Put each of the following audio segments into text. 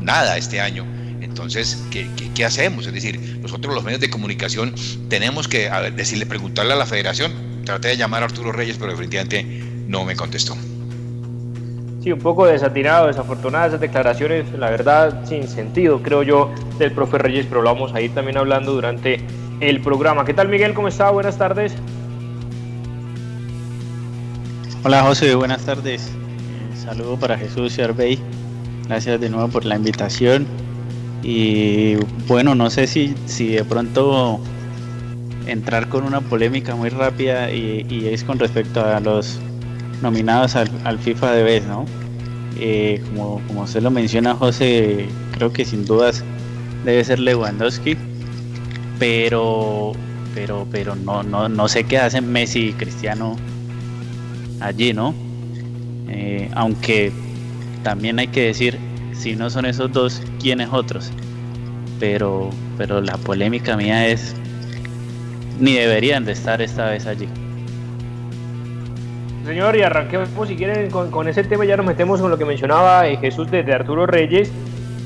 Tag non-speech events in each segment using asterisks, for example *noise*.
nada este año. Entonces, ¿qué, qué, hacemos? Es decir, nosotros los medios de comunicación tenemos que decirle, preguntarle a la federación. Traté de llamar a Arturo Reyes, pero definitivamente no me contestó. Sí, un poco desatinado, desafortunadas esas declaraciones, la verdad, sin sentido, creo yo, del profe Reyes, pero lo vamos a ir también hablando durante el programa. ¿Qué tal, Miguel? ¿Cómo está? Buenas tardes. Hola, José, buenas tardes. saludo para Jesús y Arbey. Gracias de nuevo por la invitación. Y bueno, no sé si, si de pronto entrar con una polémica muy rápida y, es con respecto a los nominados al, FIFA de vez, ¿no? Eh, como, como usted lo menciona, José, creo que sin dudas debe ser Lewandowski, pero pero pero no no no sé qué hacen Messi y Cristiano allí, ¿no? Eh, aunque también hay que decir si no son esos dos, ¿quiénes otros? Pero, pero la polémica mía es, ni deberían de estar esta vez allí. Señor, y arranquemos si quieren con, con ese tema, ya nos metemos con lo que mencionaba eh, Jesús de Arturo Reyes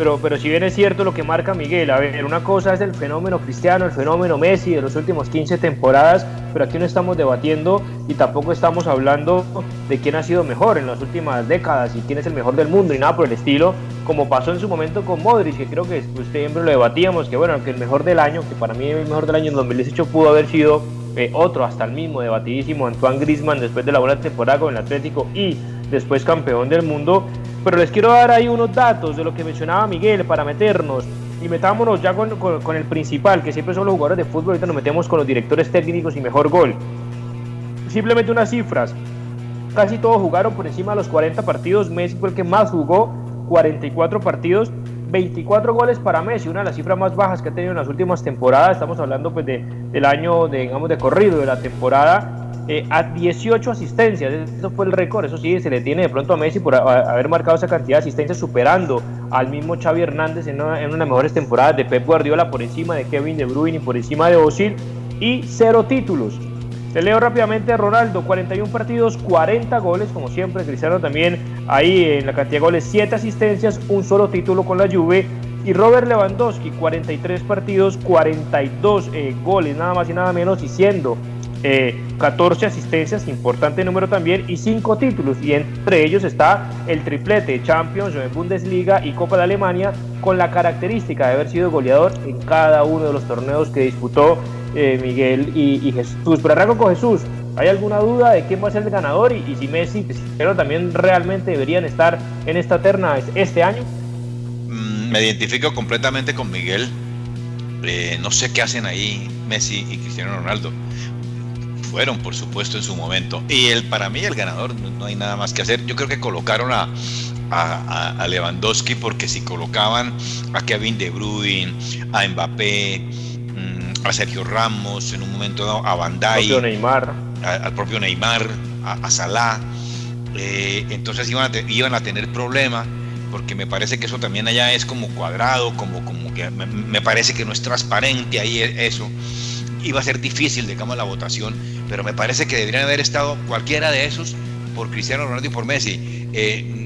pero, pero si bien es cierto lo que marca Miguel, a ver, una cosa es el fenómeno cristiano, el fenómeno Messi de los últimos 15 temporadas, pero aquí no estamos debatiendo y tampoco estamos hablando de quién ha sido mejor en las últimas décadas y quién es el mejor del mundo y nada por el estilo, como pasó en su momento con Modric, que creo que usted siempre lo debatíamos, que bueno, que el mejor del año, que para mí el mejor del año en 2018 pudo haber sido eh, otro, hasta el mismo, debatidísimo, Antoine Grisman después de la buena temporada con el Atlético y después campeón del mundo, pero les quiero dar ahí unos datos de lo que mencionaba Miguel para meternos. Y metámonos ya con, el principal, que siempre son los jugadores de fútbol. Ahorita nos metemos con los directores técnicos y mejor gol. Simplemente unas cifras. Casi todos jugaron por encima de los 40 partidos. Messi fue el que más jugó, 44 partidos. 24 goles para Messi, una de las cifras más bajas que ha tenido en las últimas temporadas. Estamos hablando pues de, del año digamos, de corrido de la temporada. Eh, a 18 asistencias. Eso fue el récord. Eso sí, se le tiene de pronto a Messi por haber marcado esa cantidad de asistencias, superando al mismo Xavi Hernández en una, en una mejores temporadas de Pep Guardiola por encima de Kevin De Bruyne y por encima de Osil. Y cero títulos. Te leo rápidamente Ronaldo, 41 partidos, 40 goles, como siempre. Cristiano también ahí en la cantidad de goles, 7 asistencias, un solo título con la Juve. Y Robert Lewandowski, 43 partidos, 42 eh, goles, nada más y nada menos, y siendo 14 eh, asistencias, importante número también, y 5 títulos, y entre ellos está el triplete Champions, Bundesliga y Copa de Alemania, con la característica de haber sido goleador en cada uno de los torneos que disputó eh, Miguel y, Jesús. Pero arranco con Jesús, ¿hay alguna duda de quién va a ser el ganador y, si Messi pero también realmente deberían estar en esta terna este año? Mm, me identifico completamente con Miguel. Eh, no sé qué hacen ahí Messi y Cristiano Ronaldo fueron, por supuesto, en su momento. Y el, para mí el ganador, no, hay nada más que hacer. Yo creo que colocaron a, a, Lewandowski porque si colocaban a Kevin De Bruyne, a Mbappé, mm, a Sergio Ramos, en un momento dado a Bandai, propio Neymar. al propio Neymar, a, Salah, eh, entonces iban a, iban a tener problemas porque me parece que eso también allá es como cuadrado, como, como que me, me parece que no es transparente ahí eso iba a ser difícil, digamos, la votación, pero me parece que deberían haber estado cualquiera de esos por Cristiano Ronaldo y por Messi. Eh,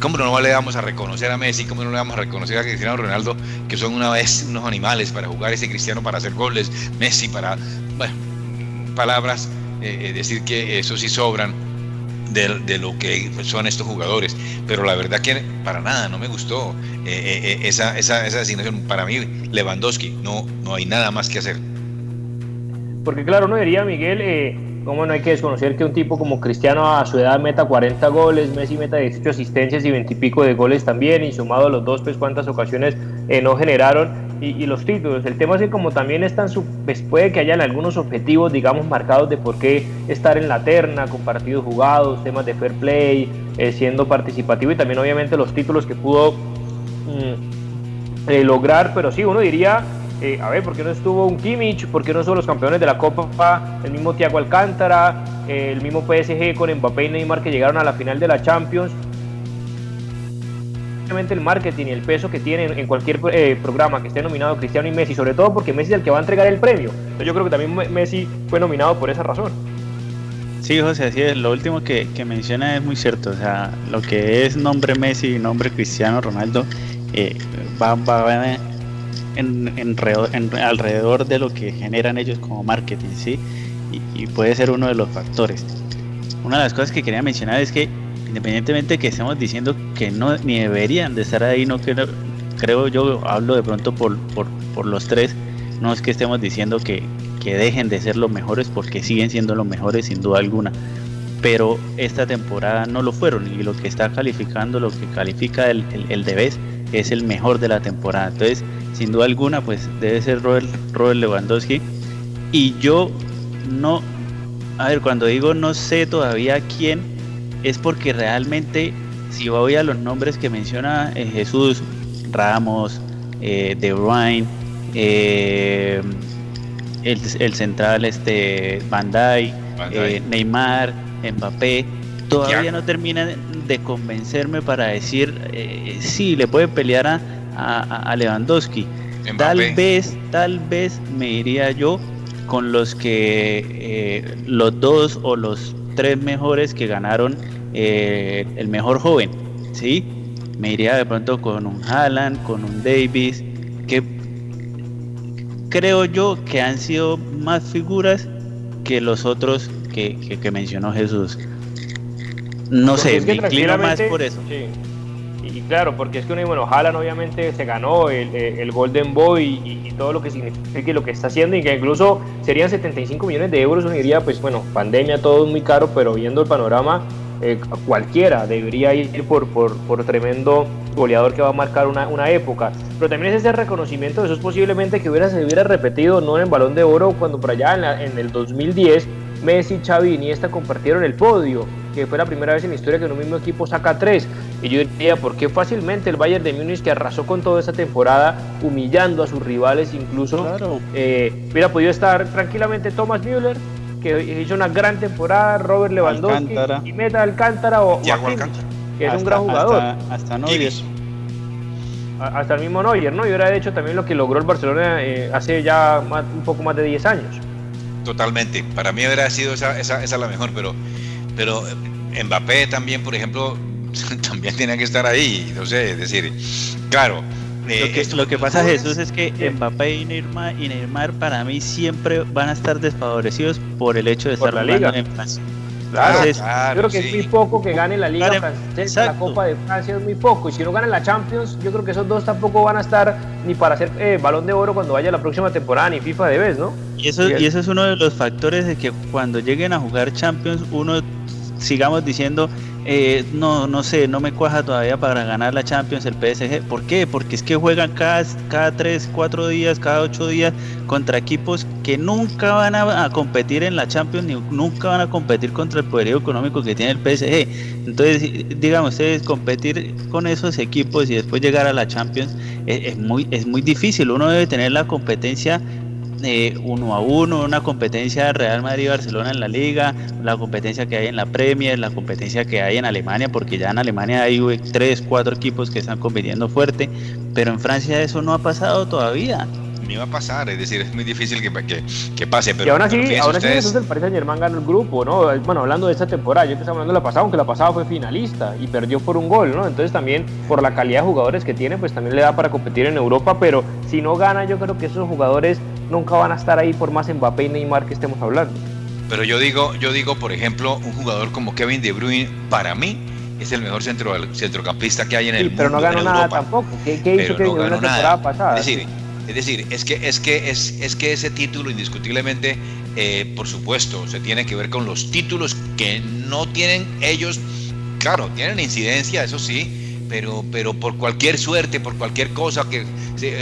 ¿Cómo no le vamos a reconocer a Messi? ¿Cómo no le vamos a reconocer a Cristiano Ronaldo, que son una vez unos animales para jugar ese Cristiano para hacer goles, Messi para, bueno, palabras, eh, eh, decir que eso sí sobran de, lo que son estos jugadores. Pero la verdad que para nada, no me gustó esa, esa, esa designación. Para mí, Lewandowski, no, no hay nada más que hacer. Porque claro, uno diría, Miguel, eh, cómo no hay que desconocer que un tipo como Cristiano a su edad meta 40 goles, Messi meta 18 asistencias y 20 y pico de goles también, y sumado a los dos, pues cuántas ocasiones eh, no generaron, y, los títulos. El tema es que como también están, pues puede que hayan algunos objetivos, digamos, marcados de por qué estar en la terna, con partidos jugados, temas de fair play, eh, siendo participativo, y también obviamente los títulos que pudo mm, lograr, pero sí, uno diría eh, a ver, ¿por qué no estuvo un Kimmich? ¿Por qué no son los campeones de la Copa? El mismo Thiago Alcántara, el mismo PSG con Mbappé y Neymar que llegaron a la final de la Champions. Obviamente el marketing y el peso que tienen en cualquier eh, programa que esté nominado Cristiano y Messi, sobre todo porque Messi es el que va a entregar el premio. yo creo que también Messi fue nominado por esa razón. Sí, José, así es. Lo último que, que menciona es muy cierto. O sea, lo que es nombre Messi y nombre Cristiano Ronaldo eh, va, va en, alrededor de lo que generan ellos como marketing, ¿sí? Y, puede ser uno de los factores. Una de las cosas que quería mencionar es que independientemente que estemos diciendo que no ni deberían de estar ahí, no creo, creo yo, hablo de pronto por, por, por los tres, no es que estemos diciendo que, que dejen de ser los mejores porque siguen siendo los mejores sin duda alguna pero esta temporada no lo fueron y lo que está calificando, lo que califica el, el, es el mejor de la temporada. Entonces, sin duda alguna, pues debe ser Robert, Robert Lewandowski. Y yo no, a ver, cuando digo no sé todavía quién, es porque realmente, si voy a los nombres que menciona eh, Jesús, Ramos, eh, De Bruyne, eh, el, central este eh, Neymar, Mbappé, todavía no termina de convencerme para decir eh, sí, le puede pelear a, a, Lewandowski. Tal vez, tal vez me iría yo con los que eh, los dos o los tres mejores que ganaron eh, el mejor joven, ¿sí? Me iría de pronto con un Haaland, con un Davis, que creo yo que han sido más figuras que los otros que, que mencionó Jesús. No sé, me inclino más por eso. Y, claro, porque es que uno, bueno, Haaland obviamente se ganó el, el Golden Boy y, todo lo que significa lo que está haciendo y que incluso serían 75 millones de euros, uno diría, pues bueno, pandemia, todo es muy caro, pero viendo el panorama, eh, cualquiera debería ir por, por, por, tremendo goleador que va a marcar una, una, época. Pero también es ese reconocimiento, eso es posiblemente que hubiera, se hubiera repetido no en el Balón de Oro cuando por allá en, en el 2010 Messi, Xavi y Iniesta compartieron el podio, que fue la primera vez en la historia que un mismo equipo saca tres. Y yo diría, ¿por qué fácilmente el Bayern de Múnich, que arrasó con toda esa temporada, humillando a sus rivales incluso, eh, hubiera podido estar tranquilamente Thomas Müller, que hizo una gran temporada, Robert Lewandowski, y Meta Alcántara o, que es un gran jugador. Hasta, hasta Neuer. Hasta el mismo Neuer, ¿no? Y hubiera hecho también lo que logró el Barcelona eh, hace ya un poco más de 10 años totalmente. Para mí hubiera sido esa, esa, esa la mejor, pero, pero Mbappé también, por ejemplo, *laughs* también tenía que estar ahí. No sé, es decir, claro. Eh, lo, que, pasa, Jesús, es que Mbappé y Neymar, y Neymar para mí siempre van a estar desfavorecidos por el hecho de estar jugando en Francia. Claro, yo creo que es muy poco que gane la Liga Francesa, la Copa de Francia es muy poco. Y si no ganan la Champions, yo creo que esos dos tampoco van a estar ni para hacer eh, balón de oro cuando vaya la próxima temporada, ni FIFA de vez, ¿no? Y eso, y eso es uno de los factores de que cuando lleguen a jugar Champions, uno sigamos diciendo, eh, no, no sé, no me cuaja todavía para ganar la Champions el PSG. ¿Por qué? Porque es que juegan cada, cada 3, 4 días, cada 8 días contra equipos que nunca van a, competir en la Champions ni nunca van a competir contra el poderío económico que tiene el PSG. Entonces, digamos, ustedes competir con esos equipos y después llegar a la Champions es, muy, es muy difícil. Uno debe tener la competencia eh, uno a uno, una competencia Real Madrid-Barcelona en la liga, la competencia que hay en la Premier, la competencia que hay en Alemania, porque ya en Alemania hay tres, cuatro equipos que están compitiendo fuerte, pero en Francia eso no ha pasado todavía ni va a pasar, es decir, es muy difícil que, que, que pase. Pero, y aún así, ahora sí entonces el Paris Saint Germain ganó el grupo, ¿no? Bueno, hablando de esta temporada, yo empecé hablando de la pasada, aunque la pasada fue finalista y perdió por un gol, ¿no? Entonces también por la calidad de jugadores que tiene, pues también le da para competir en Europa, pero si no gana, yo creo que esos jugadores nunca van a estar ahí por más Mbappé y Neymar que estemos hablando. Pero yo digo, yo digo, por ejemplo, un jugador como Kevin De Bruyne, para mí, es el mejor centro, centrocampista que hay en el mundo. Pero no ganó nada tampoco. ¿Qué, hizo Kevin De Bruyne la temporada pasada? Es decir, es decir, es que, es que, es, es que ese título indiscutiblemente, eh, por supuesto, se tiene que ver con los títulos que no tienen ellos, claro, tienen incidencia, eso sí, pero, pero por cualquier suerte, por cualquier cosa, que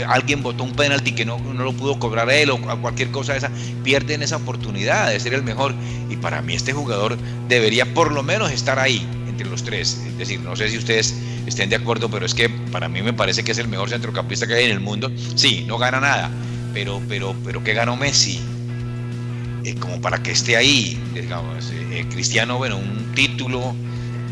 alguien votó un penalti que no, no lo pudo cobrar él o cualquier cosa esa, pierden esa oportunidad de ser el mejor. Y para mí este jugador debería por lo menos estar ahí, entre los tres. Es decir, no sé si ustedes estén de acuerdo, pero es que para mí me parece que es el mejor centrocampista que hay en el mundo. Sí, no gana nada, pero, pero, pero ¿qué ganó Messi? Eh, como para que esté ahí, digamos, eh, Cristiano, bueno, un título.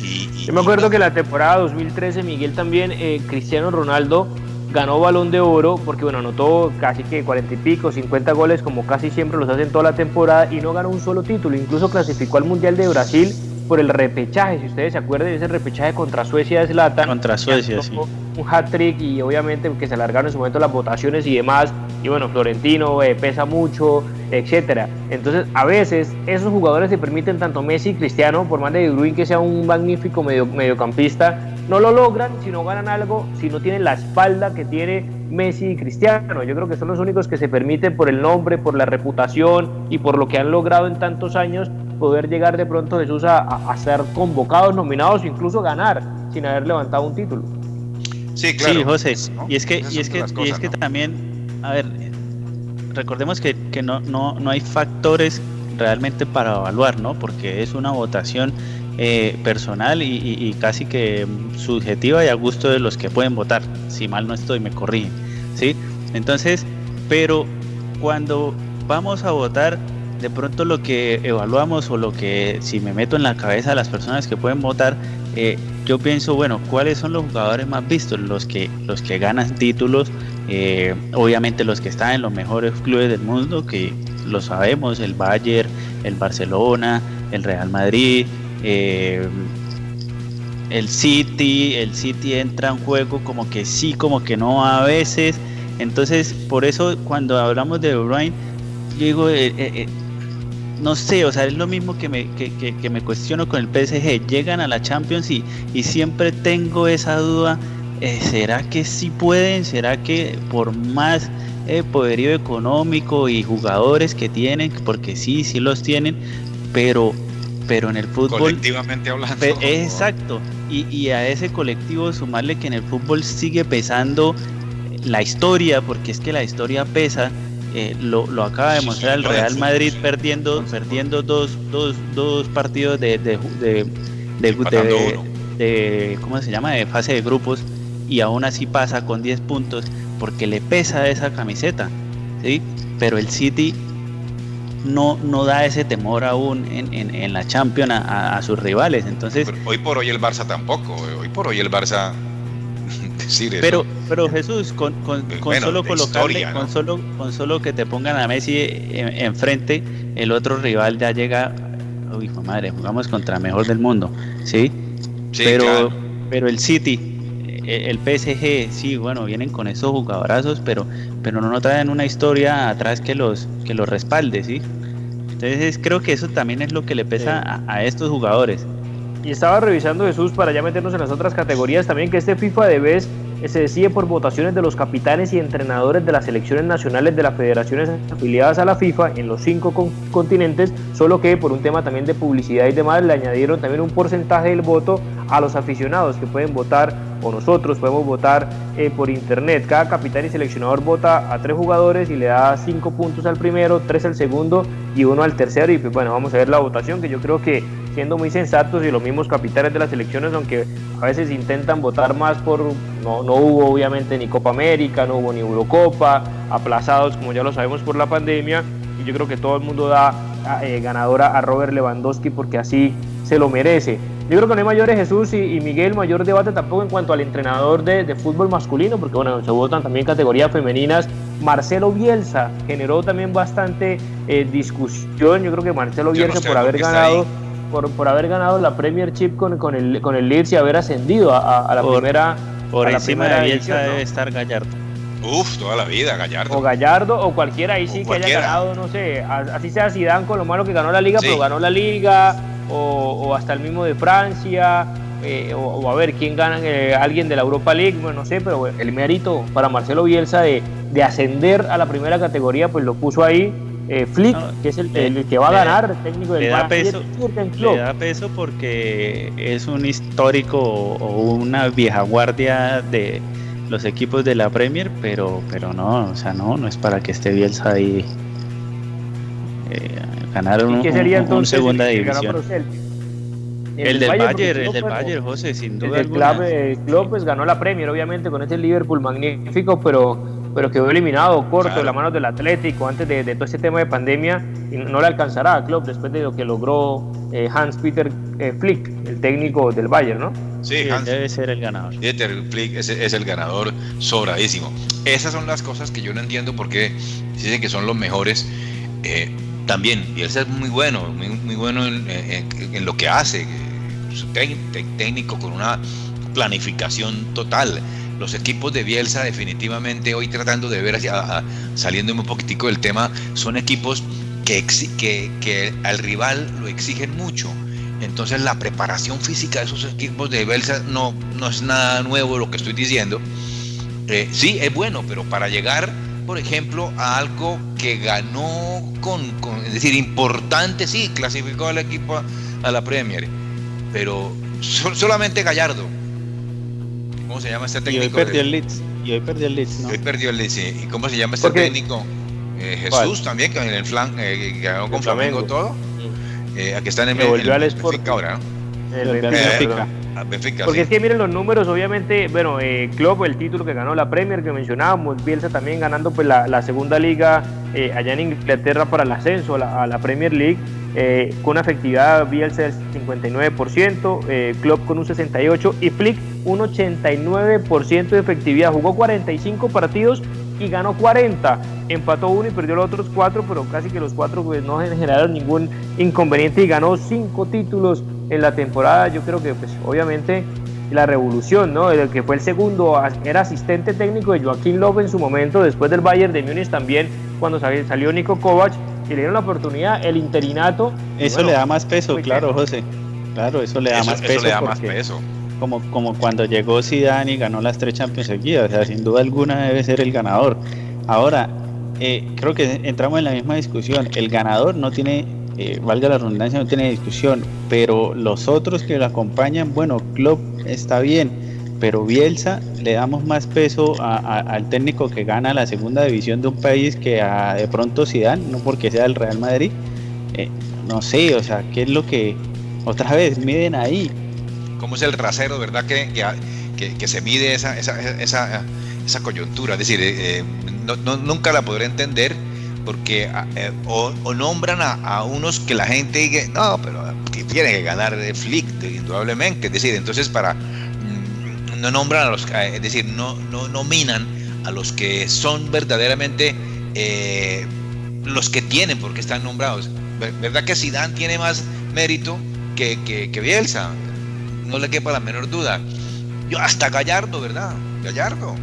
Y, Yo me acuerdo que la temporada 2013, Miguel también, eh, Cristiano Ronaldo ganó balón de oro porque bueno, anotó casi que 40 y pico, 50 goles como casi siempre los hacen toda la temporada y no ganó un solo título, incluso clasificó al Mundial de Brasil por el repechaje, si ustedes se acuerdan de ese repechaje contra Suecia de Zlatan. Contra Suecia, sí. un hat-trick y obviamente que se alargaron en su momento las votaciones y demás. Y bueno, Florentino eh, pesa mucho, etcétera. Entonces, a veces esos jugadores se permiten, tanto Messi y Cristiano, por más de Bruyne que sea un magnífico medio, mediocampista, no lo logran si no ganan algo, si no tienen la espalda que tiene Messi y Cristiano. Yo creo que son los únicos que se permiten por el nombre, por la reputación y por lo que han logrado en tantos años poder llegar de pronto Jesús a, a ser convocados, nominados o incluso ganar sin haber levantado un título. Sí, claro. Sí, José. Y es que, y es que, y es que también, a ver, recordemos que, que no, no, no hay factores realmente para evaluar, ¿no? Porque es una votación eh, personal y, casi que subjetiva y a gusto de los que pueden votar. Si mal no estoy, me corrigen. ¿sí? Entonces, pero cuando vamos a votar, de pronto lo que evaluamos o lo que si me meto en la cabeza de las personas que pueden votar, eh, yo pienso, bueno, ¿cuáles son los jugadores más vistos? Los que, los que ganan títulos, eh, obviamente los que están en los mejores clubes del mundo, que lo sabemos, el Bayern, el Barcelona, el Real Madrid, eh, el City, el City entra en juego como que sí, como que no a veces. Entonces, por eso cuando hablamos de Brian, yo digo, no sé, o sea, es lo mismo que me, que, me cuestiono con el PSG. Llegan a la Champions y, y siempre tengo esa duda. ¿Será que sí pueden? ¿Será que por más poderío económico y jugadores que tienen, porque sí, sí los tienen, pero pero en el fútbol... Colectivamente hablando. Exacto, y, a ese colectivo sumarle que en el fútbol sigue pesando la historia, porque es que la historia pesa, eh, lo, acaba de mostrar el Real Madrid perdiendo, perdiendo dos, dos, dos partidos de, de, de, de, ¿cómo se llama? de fase de grupos y aún así pasa con 10 puntos porque le pesa esa camiseta, ¿sí? Pero el City no, no da ese temor aún en, en, la Champions a, sus rivales. Entonces, hoy por hoy el Barça tampoco, hoy por hoy el Barça *laughs* decir pero, Pero Jesús, con, con, con solo colocarle, con solo, con solo que te pongan a Messi enfrente, el otro rival ya llega, uy, madre, jugamos contra el mejor del mundo, ¿sí? pero, pero el City e, el PSG, sí, bueno, vienen con esos jugadorazos, pero, pero no traen una historia atrás que los, que los respalde, ¿sí? Entonces creo que eso también es lo que le pesa a, estos jugadores. Y estaba revisando Jesús para ya meternos en las otras categorías también que este FIFA de vez se decide por votaciones de los capitanes y entrenadores de las selecciones nacionales de las federaciones afiliadas a la FIFA en los cinco continentes, solo que por un tema también de publicidad y demás le añadieron también un porcentaje del voto a los aficionados que pueden votar o nosotros podemos votar eh, por internet. Cada capitán y seleccionador vota a tres jugadores y le da cinco puntos al primero, tres al segundo y uno al tercero. Y pues bueno, vamos a ver la votación que yo creo que siendo muy sensatos y los mismos capitanes de las selecciones, aunque a veces intentan votar más por, no, no hubo obviamente ni Copa América, no hubo ni Eurocopa, aplazados como ya lo sabemos por la pandemia, y yo creo que todo el mundo da eh, ganadora a Robert Lewandowski porque así se lo merece. Yo creo que no hay mayores Jesús y, Miguel, mayor debate tampoco en cuanto al entrenador de, fútbol masculino, porque bueno, se votan también categorías femeninas. Marcelo Bielsa generó también bastante eh, discusión. Yo creo que Marcelo Bielsa por haber ganado por, por, haber ganado la Premiership con, con, el, con el Leeds y haber ascendido a, la primera. Por encima de Bielsa debe estar Gallardo. Uf, toda la vida, Gallardo. O Gallardo, o cualquiera ahí sí que haya ganado, no sé, así sea Zidane con lo malo que ganó la liga, pero ganó la liga, o, hasta el mismo de Francia, eh, o, a ver quién gana, eh, alguien de la Europa League, bueno, no sé, pero el mérito para Marcelo Bielsa de, de, ascender a la primera categoría, pues lo puso ahí. Eh, Flick, que es el, que va a ganar, el técnico del le da, peso, le da peso porque es un histórico o una vieja guardia de los equipos de la Premier, pero pero no, o sea, no, no es para que esté Bielsa ahí Ganaron un, sería entonces segunda división. El, del Bayern, el del Bayern, José, sin duda. El club, el club pues, ganó la Premier, obviamente, con este Liverpool magnífico, pero, pero quedó eliminado corto de las manos del Atlético antes de, todo este tema de pandemia y no le alcanzará al club después de lo que logró eh, Hans-Peter eh, Flick, el técnico del Bayern, ¿no? Sí, Hans, debe ser el ganador. Peter Flick es, es, el ganador sobradísimo. Esas son las cosas que yo no entiendo porque dicen que son los mejores. Eh, también, y él es muy bueno, muy, muy bueno en, lo que hace, su técnico con una planificación total, los equipos de Bielsa definitivamente hoy tratando de ver hacia saliendo un poquitico del tema, son equipos que, que, que al rival lo exigen mucho. Entonces la preparación física de esos equipos de Bielsa no, no es nada nuevo lo que estoy diciendo. Eh, sí, es bueno, pero para llegar, por ejemplo, a algo que ganó con, con es decir, importante, sí, clasificó al equipo a, a la Premier, pero solamente Gallardo ¿Cómo se llama este técnico? Y hoy perdió el Leeds. Y hoy perdió el Leeds, ¿no? Hoy perdió el Leeds, sí. ¿Y cómo se llama este técnico? Eh, Jesús también, que en el flan, eh, que ganó con Flamengo, todo. Eh, aquí está en el, volvió el, al Benfica ahora, ¿no? El Benfica. Benfica, Porque sí. es que miren los números, obviamente, bueno, eh, Klopp, el título que ganó la Premier que mencionábamos, Bielsa también ganando pues la, la segunda liga eh, allá en Inglaterra para el ascenso a la, a la Premier League, eh, con una efectividad Bielsa del 59%, eh, Klopp con un 68% y Flick un 89% de efectividad. Jugó 45 partidos y ganó 40. Empató uno y perdió los otros cuatro, pero casi que los cuatro pues, no generaron ningún inconveniente y ganó cinco títulos en la temporada. Yo creo que, pues, obviamente, la revolución, ¿no? El que fue el segundo, era asistente técnico de Joaquín López en su momento, después del Bayern de Múnich también, cuando salió Nico Kovac, y le dieron la oportunidad, el interinato. Eso bueno, le da más peso, claro, José. Claro, eso le da eso, más peso. Eso le da más peso como, como cuando llegó Zidane y ganó las tres Champions seguidas, o sea, sin duda alguna debe ser el ganador. Ahora, eh, creo que entramos en la misma discusión, el ganador no tiene, eh, valga la redundancia, no tiene discusión, pero los otros que lo acompañan, bueno, Klopp está bien, pero Bielsa le damos más peso a, a, al técnico que gana la segunda división de un país que a de pronto Zidane, no porque sea el Real Madrid, eh, no sé, o sea, ¿qué es lo que otra vez miden ahí? Cómo es el rasero, ¿verdad? Que, que, se mide esa, esa, esa, coyuntura. Es decir, eh, no, no, nunca la podré entender porque eh, o, nombran a, unos que la gente dice, no, pero tiene que ganar de Flick, indudablemente. Es decir, entonces para mm, no nombran a los, es decir, no, no nominan a los que son verdaderamente eh, los que tienen, porque están nombrados. ¿Verdad que Zidane tiene más mérito que, que Bielsa? No le quepa la menor duda. Yo hasta Gallardo, ¿verdad? Gallardo.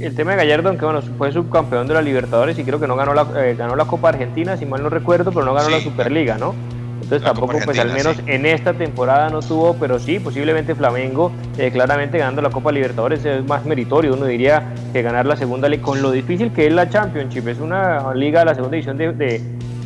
El tema de Gallardo, aunque bueno, fue subcampeón de la Libertadores y creo que no ganó la, eh, ganó la Copa Argentina, si mal no recuerdo, pero no ganó sí, la Superliga, ¿no? Entonces tampoco, pues al menos sí. en esta temporada no tuvo, pero sí, posiblemente Flamengo, eh, claramente ganando la Copa Libertadores es más meritorio, uno diría que ganar la segunda liga, con lo difícil que es la Championship, es una liga de la segunda división de, de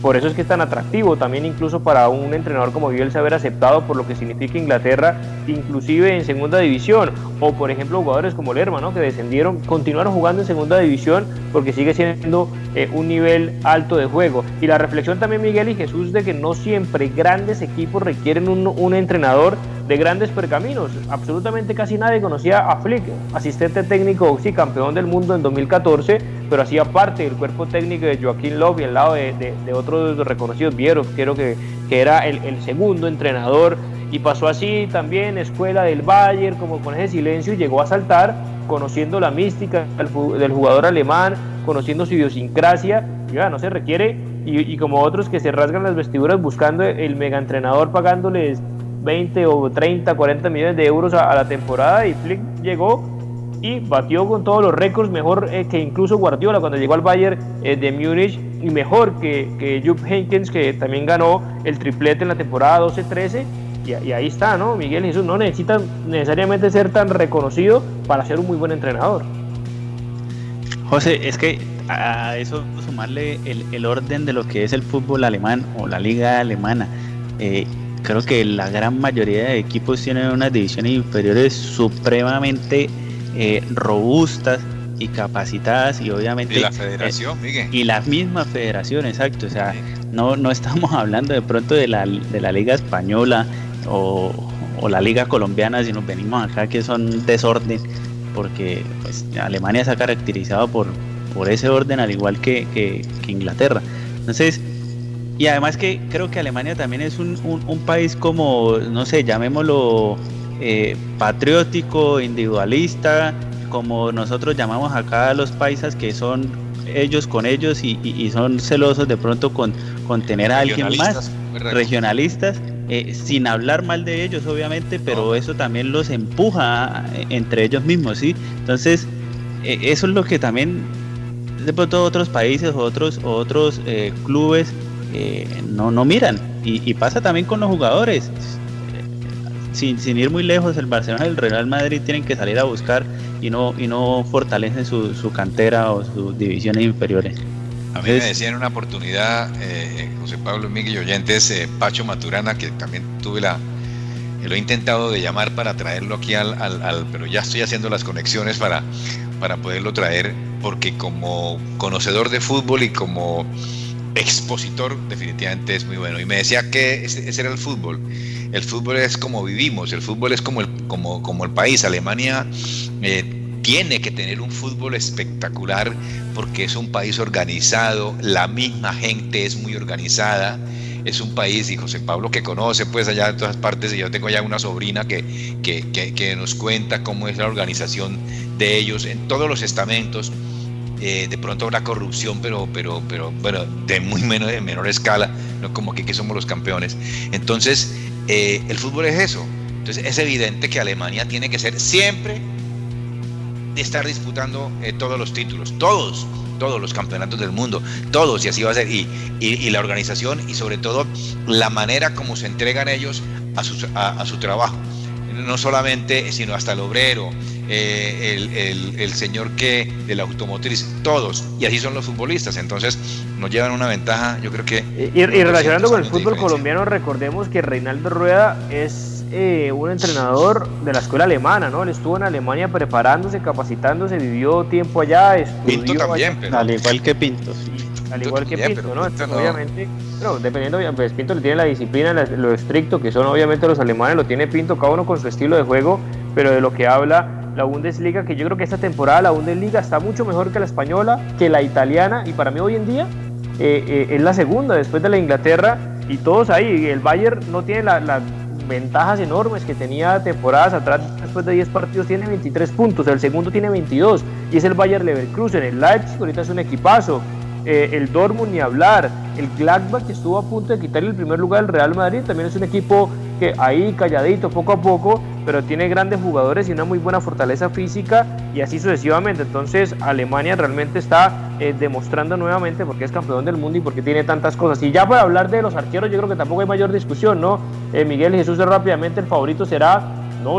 por eso es que es tan atractivo también incluso para un entrenador como Bielsa haber aceptado por lo que significa Inglaterra, inclusive en segunda división, o por ejemplo jugadores como Lerma, ¿no? que descendieron, continuaron jugando en segunda división porque sigue siendo eh, un nivel alto de juego. Y la reflexión también Miguel y Jesús de que no siempre grandes equipos requieren un, un entrenador de grandes percaminos. Absolutamente casi nadie conocía a Flick, asistente técnico, sí, campeón del mundo en 2014, pero hacía parte del cuerpo técnico de Joaquín Love y al lado de, de, otros reconocidos, Vieros, creo que, que era el, el, segundo entrenador. Y pasó así también, escuela del Bayern, como con ese silencio, y llegó a saltar, conociendo la mística del jugador alemán, conociendo su idiosincrasia. Ya, no se requiere, y, como otros que se rasgan las vestiduras buscando el mega entrenador, pagándoles 20 o 30, 40 millones de euros a, la temporada y Flick llegó y batió con todos los récords, mejor eh, que incluso Guardiola cuando llegó al Bayern eh, de Múnich y mejor que, que Jupp Heynckes que también ganó el triplete en la temporada 12-13 y, y, ahí está, ¿no? Miguel Jesús no necesita necesariamente ser tan reconocido para ser un muy buen entrenador. José, es que a eso sumarle el, el orden de lo que es el fútbol alemán o la liga alemana. Eh, creo que la gran mayoría de equipos tienen unas divisiones inferiores supremamente eh, robustas y capacitadas y obviamente y la federación eh, y la misma federación exacto o sea sí. no no estamos hablando de pronto de la, de la liga española o, o, la liga colombiana si nos venimos acá que son desorden porque pues, Alemania se ha caracterizado por por ese orden al igual que, que, que Inglaterra. Entonces y además que creo que Alemania también es un, un, un país como, no sé, llamémoslo eh, patriótico, individualista, como nosotros llamamos acá a los paisas que son ellos con ellos y, y, y son celosos de pronto con, con tener a alguien más, regionalistas, eh, sin hablar mal de ellos, obviamente, pero eso también los empuja eh, entre ellos mismos, ¿sí? Entonces, eh, eso es lo que también de pronto otros países o otros, otros clubes no, no miran. Y, pasa también con los jugadores. Sin, sin, ir muy lejos, el Barcelona y el Real Madrid tienen que salir a buscar y no, y no fortalecen su, su cantera o sus divisiones inferiores. A mí me decía en una oportunidad, eh, José Pablo Miguel oyentes, eh, Pacho Maturana, que también tuve la, lo he intentado de llamar para traerlo aquí al, al, pero ya estoy haciendo las conexiones para, para poderlo traer, porque como conocedor de fútbol y como expositor definitivamente es muy bueno. Y me decía que ese, era el fútbol. El fútbol es como vivimos, el fútbol es como el, como, como el país. Alemania eh, tiene que tener un fútbol espectacular porque es un país organizado, la misma gente es muy organizada, es un país, y José Pablo que conoce pues allá de todas partes, y yo tengo ya una sobrina que, que, nos cuenta cómo es la organización de ellos en todos los estamentos. Eh, de pronto habrá corrupción, pero, pero, pero bueno, de muy menor, de menor escala, no como que, que somos los campeones. Entonces, eh, el fútbol es eso. Entonces, es evidente que Alemania tiene que ser siempre estar disputando eh, todos los títulos, todos, todos los campeonatos del mundo, todos, y así va a ser. Y, y, la organización y sobre todo la manera como se entregan ellos a su, a, su trabajo. No solamente, sino hasta el obrero, eh, el, el, señor que de la automotriz, todos. Y así son los futbolistas. Entonces nos llevan una ventaja, yo creo que... Y, y relacionando con el fútbol colombiano, recordemos que Reinaldo Rueda es eh, un entrenador de la escuela alemana, ¿no? Él estuvo en Alemania preparándose, capacitándose, vivió tiempo allá, estudió Pinto también, al igual que Pinto, sí. Al igual que Pinto, ¿no? Obviamente, pero dependiendo, pues Pinto le tiene la disciplina, lo estricto que son obviamente los alemanes, lo tiene Pinto, cada uno con su estilo de juego, pero de lo que habla la Bundesliga, que yo creo que esta temporada la Bundesliga está mucho mejor que la española, que la italiana, y para mí hoy en día eh, eh, es la segunda después de la Inglaterra, y todos ahí, el Bayern no tiene la ventajas enormes que tenía temporadas atrás, después de 10 partidos tiene 23 puntos, el segundo tiene 22 y es el Bayer Leverkusen, el Leipzig ahorita es un equipazo, eh, el Dortmund ni hablar, el Gladbach que estuvo a punto de quitarle el primer lugar al Real Madrid, también es un equipo que ahí calladito poco a poco, pero tiene grandes jugadores y una muy buena fortaleza física y así sucesivamente. Entonces Alemania realmente está eh, demostrando nuevamente porque es campeón del mundo y porque tiene tantas cosas. Y ya para hablar de los arqueros, yo creo que tampoco hay mayor discusión, ¿no? Eh, Miguel Jesús rápidamente el favorito será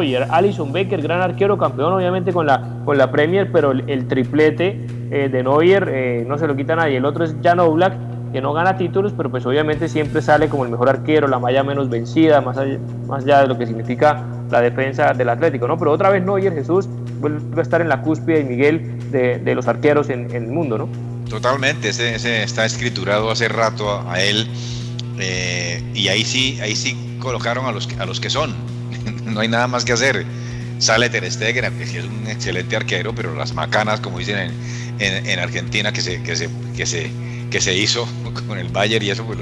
y Alison Becker, gran arquero, campeón obviamente con la, con la Premier, pero el, triplete eh, de Neuer no se lo quita nadie. El otro es Jan Oblak, que no gana títulos, pero pues obviamente siempre sale como el mejor arquero, la malla menos vencida, más allá, más allá de lo que significa la defensa del Atlético, ¿no? Pero otra vez Neuer Jesús vuelve a estar en la cúspide y Miguel de, los arqueros en, el mundo, ¿no? Totalmente, ese, está escriturado hace rato a, él eh, y ahí sí, ahí sí colocaron a los, a los que son, *laughs* no hay nada más que hacer. Sale Ter Stegen, que es un excelente arquero, pero las macanas, como dicen en, en, Argentina, que se, que se, que se que se hizo *laughs* con el Bayern y eso pues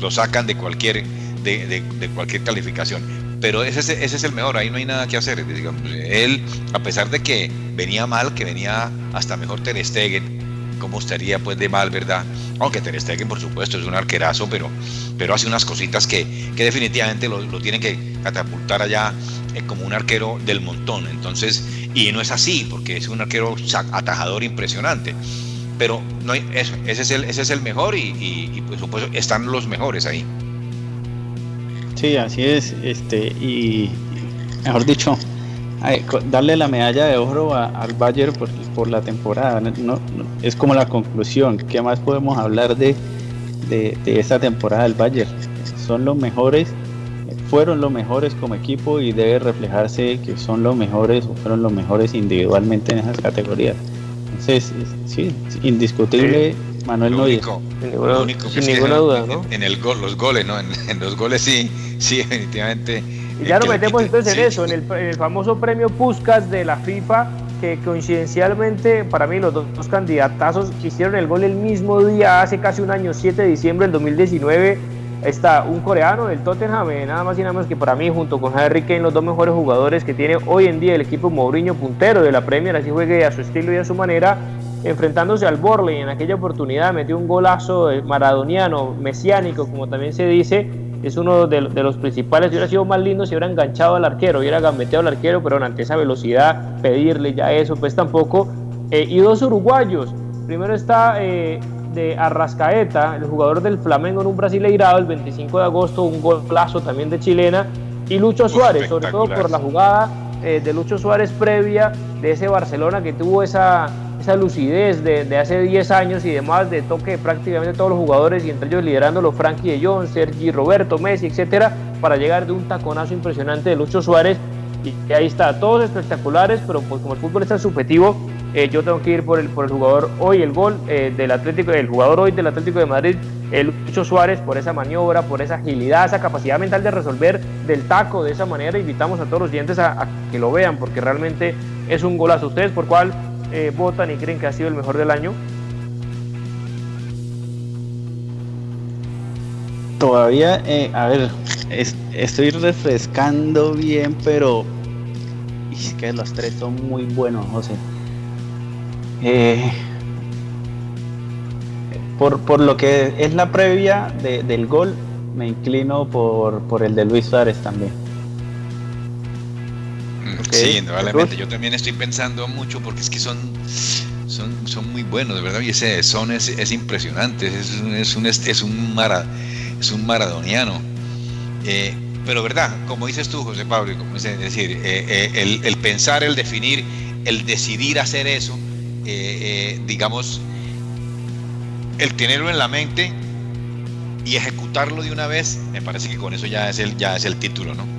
lo, sacan de cualquier, de, cualquier calificación. Pero ese, ese es el mejor, ahí no hay nada que hacer. Digamos, él, a pesar de que venía mal, que venía hasta mejor Ter Stegen, como estaría pues de mal, ¿verdad? Aunque Ter Stegen, por supuesto, es un arquerazo, pero, pero hace unas cositas que, que definitivamente lo, lo tienen que catapultar allá eh, como un arquero del montón. Entonces, y no es así, porque es un arquero atajador impresionante pero no ese, es el, ese es el mejor y, y, por supuesto están los mejores ahí. Sí, así es, este, y mejor dicho, darle la medalla de oro al Bayern por, la temporada, no, es como la conclusión, ¿qué más podemos hablar de, de, esta temporada del Bayern? Son los mejores, fueron los mejores como equipo y debe reflejarse que son los mejores o fueron los mejores individualmente en esas categorías. Entonces, sí, indiscutible Manuel Neuer. sin ninguna duda, ¿no? En, el gol, los goles, ¿no? En, los goles sí, sí, definitivamente. Y ya nos metemos entonces en eso, en el, famoso premio Puskas de la FIFA, que coincidencialmente para mí los dos, candidatazos hicieron el gol el mismo día, hace casi un año, 7 de diciembre del 2019 está un coreano del Tottenham, eh, nada más y nada menos que para mí, junto con Harry Kane, los dos mejores jugadores que tiene hoy en día el equipo Mourinho, puntero de la Premier, así juegue a su estilo y a su manera, enfrentándose al Borley en aquella oportunidad, metió un golazo maradoniano, mesiánico, como también se dice, es uno de, los principales. Hubiera sido más lindo si hubiera enganchado al arquero, hubiera gambeteado al arquero, pero ante esa velocidad, pedirle ya eso, pues tampoco. Eh, y dos uruguayos. Primero está eh, de Arrascaeta, el jugador del Flamengo en un Brasileirado, el 25 de agosto, un golazo también de chilena. Y Lucho Suárez, sobre todo por la jugada eh, de Lucho Suárez previa de ese Barcelona que tuvo esa esa lucidez de, hace 10 años y demás, de toque de prácticamente todos los jugadores y entre ellos liderándolo Frankie de Jong, Sergi Roberto, Messi, etcétera, para llegar de un taconazo impresionante de Lucho Suárez. Y ahí está, todos espectaculares, pero pues como el fútbol está subjetivo, eh, yo tengo que ir por el, por el jugador hoy, el gol eh, del Atlético, el jugador hoy del Atlético de Madrid, el Lucho Suárez, por esa maniobra, por esa agilidad, esa capacidad mental de resolver del taco de esa manera. Invitamos a todos los dientes a, que lo vean, porque realmente es un golazo. ¿Ustedes por cuál eh, votan y creen que ha sido el mejor del año? Todavía, a ver, estoy refrescando bien, pero es que los tres son muy buenos, José. Eh, por, por, lo que es la previa del gol, me inclino por, por el de Luis Suárez también. Sí, indudablemente. Yo también estoy pensando mucho porque es que son, son, son muy buenos, de verdad. Y ese son es, es impresionante. Es, un, es, un, es, un, mara, es un maradoniano. Eh, pero, ¿verdad? Como dices tú, José Pablo, como es decir, eh, eh, el, el, pensar, el definir, el decidir hacer eso, digamos, el tenerlo en la mente y ejecutarlo de una vez, me parece que con eso ya es el, ya es el título, ¿no?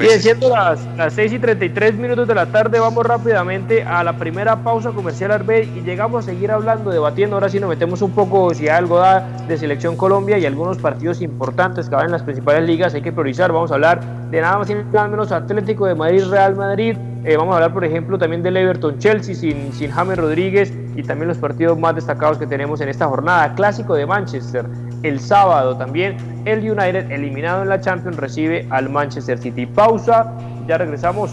Bien, siendo las, las 6 y 33 minutos de la tarde, vamos rápidamente a la primera pausa comercial Arbey y llegamos a seguir hablando, debatiendo. Ahora sí nos metemos un poco si algo da de Selección Colombia y algunos partidos importantes que van en las principales ligas. Hay que priorizar. Vamos a hablar de nada más y nada menos Atlético de Madrid, Real Madrid. Eh, vamos a hablar, por ejemplo, también del Everton Chelsea sin, sin James Rodríguez y también los partidos más destacados que tenemos en esta jornada. Clásico de Manchester el sábado también el United, eliminado en la Champions, recibe al Manchester City. Pausa, ya regresamos.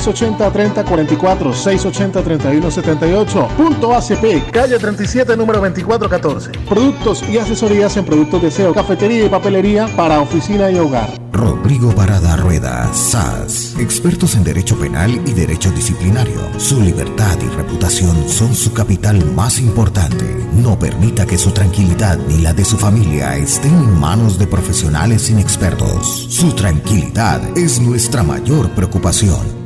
680-3044, 680-3178, punto ACP, calle 37, número 2414. Productos y asesorías en productos de SEO, cafetería y papelería para oficina y hogar. Rodrigo Parada Rueda, SAS, expertos en derecho penal y derecho disciplinario. Su libertad y reputación son su capital más importante. No permita que su tranquilidad ni la de su familia estén en manos de profesionales inexpertos. Su tranquilidad es nuestra mayor preocupación.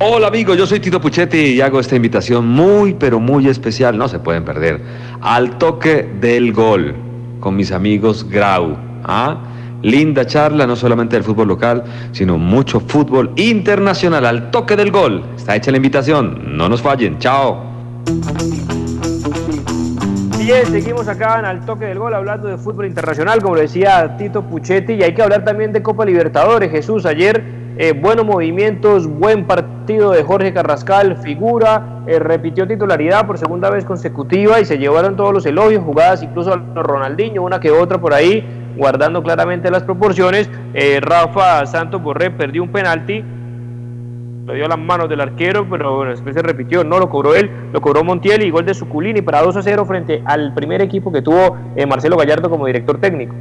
Hola amigos, yo soy Tito Puchetti y hago esta invitación muy pero muy especial, no se pueden perder, al toque del gol con mis amigos Grau. ¿ah? Linda charla, no solamente del fútbol local, sino mucho fútbol internacional al toque del gol. Está hecha la invitación, no nos fallen, chao. Bien, seguimos acá en Al Toque del Gol hablando de fútbol internacional, como decía Tito Puchetti, y hay que hablar también de Copa Libertadores. Jesús, ayer eh, buenos movimientos, buen partido de Jorge Carrascal, figura, eh, repitió titularidad por segunda vez consecutiva y se llevaron todos los elogios, jugadas incluso a Ronaldinho, una que otra por ahí, guardando claramente las proporciones. Eh, Rafa Santos Borré perdió un penalti, lo dio a las manos del arquero, pero después se repitió, no lo cobró él, lo cobró Montiel y gol de Suculini para 2 a 0 frente al primer equipo que tuvo Marcelo Gallardo como director técnico.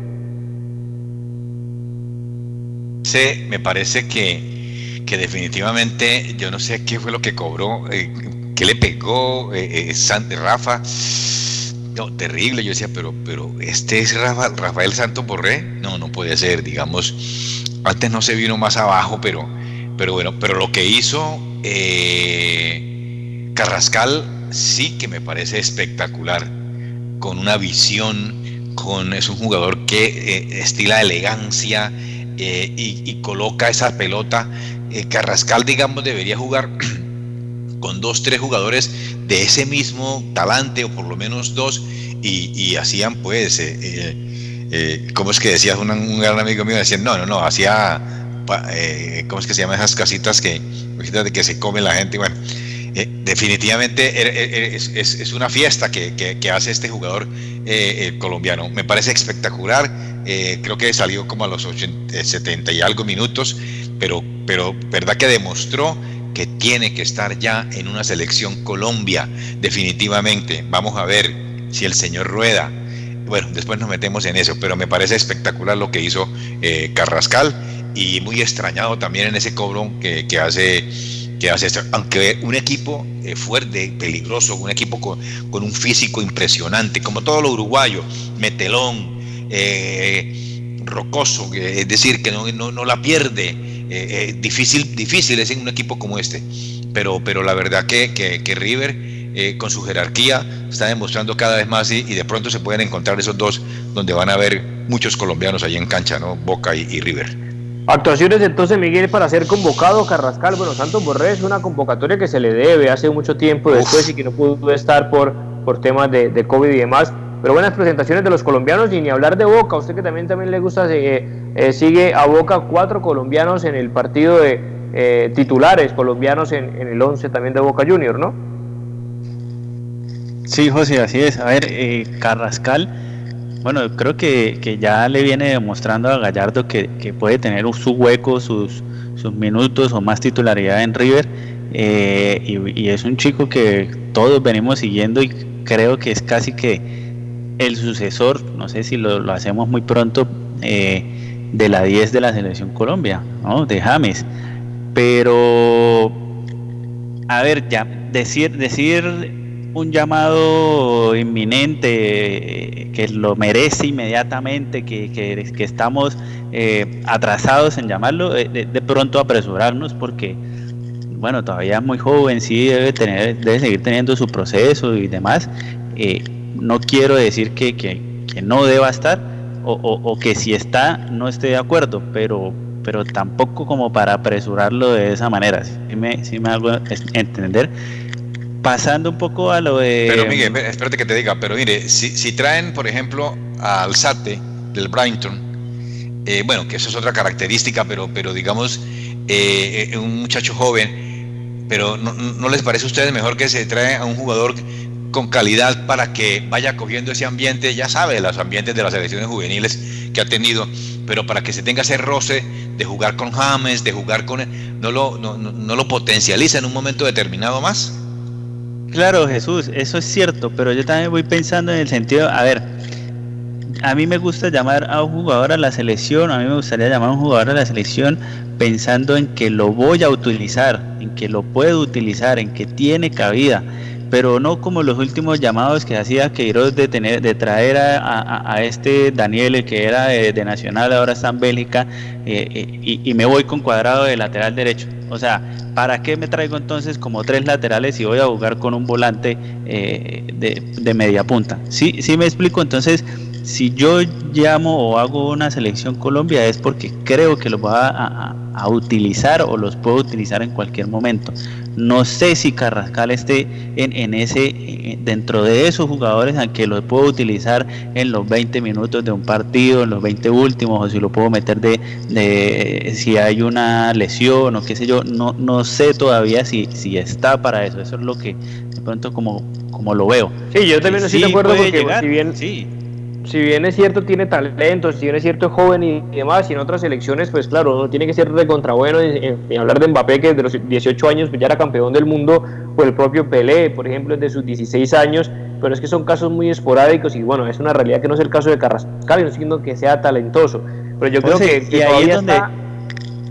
Me parece que, que definitivamente yo no sé qué fue lo que cobró, eh, qué le pegó eh, eh Rafa. No, terrible. Yo decía, pero, pero este es Rafael Santos Borré. No, no puede ser. Digamos, antes no se vino más abajo, pero, pero bueno, pero lo que hizo eh, Carrascal sí que me parece espectacular, con una visión, con es un jugador que eh, estila elegancia eh, y, coloca esa pelota. Carrascal, digamos, debería jugar *clears throat* con dos, tres jugadores de ese mismo talante, o por lo menos dos, y, hacían pues, ¿cómo es que decías? Un, un, gran amigo mío decía, no, no, no, hacía, ¿cómo es que se llaman esas casitas que, que se come la gente? Bueno, eh, definitivamente er, er, er, es, una fiesta que, hace este jugador eh, colombiano. Me parece espectacular. Eh, creo que salió como a los 70 y algo minutos, pero, pero verdad que demostró que tiene que estar ya en una selección Colombia, definitivamente. Vamos a ver si el señor Rueda, bueno, después nos metemos en eso, pero me parece espectacular lo que hizo Carrascal y muy extrañado también en ese cobro que, que hace que hace esto. Aunque un equipo eh, fuerte, peligroso, un equipo con, un físico impresionante, como todo lo uruguayo, metelón, eh, rocoso, es decir, que no, no, la pierde. Eh, difícil, difícil es en un equipo como este. Pero, pero la verdad que, que, River, con su jerarquía, está demostrando cada vez más y, de pronto se pueden encontrar esos dos donde van a haber muchos colombianos ahí en cancha, ¿no? Boca y River. Actuaciones entonces, Miguel, para ser convocado Carrascal. Bueno, Santos Borré es una convocatoria que se le debe hace mucho tiempo después y que no pudo estar por, por temas de, de, COVID y demás. Pero buenas presentaciones de los colombianos y ni hablar de Boca. usted que también, también le gusta, eh, eh, sigue a Boca cuatro colombianos en el partido de eh, titulares colombianos en, en el 11 también de Boca Junior, ¿no? Sí, José, así es. A ver, Carrascal bueno, creo que, ya le viene demostrando a Gallardo que, puede tener su hueco, sus, sus minutos o más titularidad en River. Eh, y, es un chico que todos venimos siguiendo y creo que es casi que el sucesor, no sé si lo, hacemos muy pronto, eh, de la 10 de la selección Colombia, ¿no? de James. Pero, a ver, ya decir, decir un llamado inminente que lo merece inmediatamente, que, que, estamos eh, atrasados en llamarlo, eh, de, pronto apresurarnos porque, bueno, todavía es muy joven, sí debe, tener, debe seguir teniendo su proceso y demás. Eh, no quiero decir que, que, no deba estar o, o, que si está no esté de acuerdo, pero pero tampoco como para apresurarlo de esa manera, si me, si me hago entender pasando un poco a lo de. Pero Miguel, espérate que te diga, pero mire, si, traen, por ejemplo, al Sate del Brighton, eh, bueno, que eso es otra característica, pero, pero digamos, eh, eh, un muchacho joven, pero no, les parece a ustedes mejor que se trae a un jugador con calidad para que vaya cogiendo ese ambiente, ya sabe, los ambientes de las selecciones juveniles que ha tenido, pero para que se tenga ese roce de jugar con James, de jugar con no lo, no, no lo potencializa en un momento determinado más? Claro, Jesús, eso es cierto, pero yo también voy pensando en el sentido, a ver, a mí me gusta llamar a un jugador a la selección, a mí me gustaría llamar a un jugador a la selección pensando en que lo voy a utilizar, en que lo puedo utilizar, en que tiene cabida pero no como los últimos llamados que hacía Queiroz de tener de traer a, este Daniel que era de, Nacional ahora está en Bélgica eh, eh, y, me voy con cuadrado de lateral derecho. O sea para qué me traigo entonces como tres laterales y voy a jugar con un volante eh, de, de, media punta sí sí me explico. Entonces si yo llamo o hago una selección Colombia es porque creo que los va a, a, utilizar o los puedo utilizar en cualquier momento. No sé si Carrascal esté en, en ese dentro de esos jugadores a que los puedo utilizar en los 20 minutos de un partido, en los 20 últimos, o si lo puedo meter de, de si hay una lesión o qué sé yo. No, no sé todavía si, si está para eso. Eso es lo que de pronto como, como lo veo. Sí, yo también estoy de acuerdo porque si bien sí si bien es cierto tiene talento, si bien es cierto es joven y, demás, y en otras elecciones, pues claro, uno tiene que ser de contrabueno y, hablar de Mbappé, que desde los 18 años pues ya era campeón del mundo, o el propio Pelé, por ejemplo, desde sus 16 años, pero es que son casos muy esporádicos y bueno, es una realidad que no es el caso de Carrascal, no siendo que sea talentoso, pero yo creo que, y ahí es donde...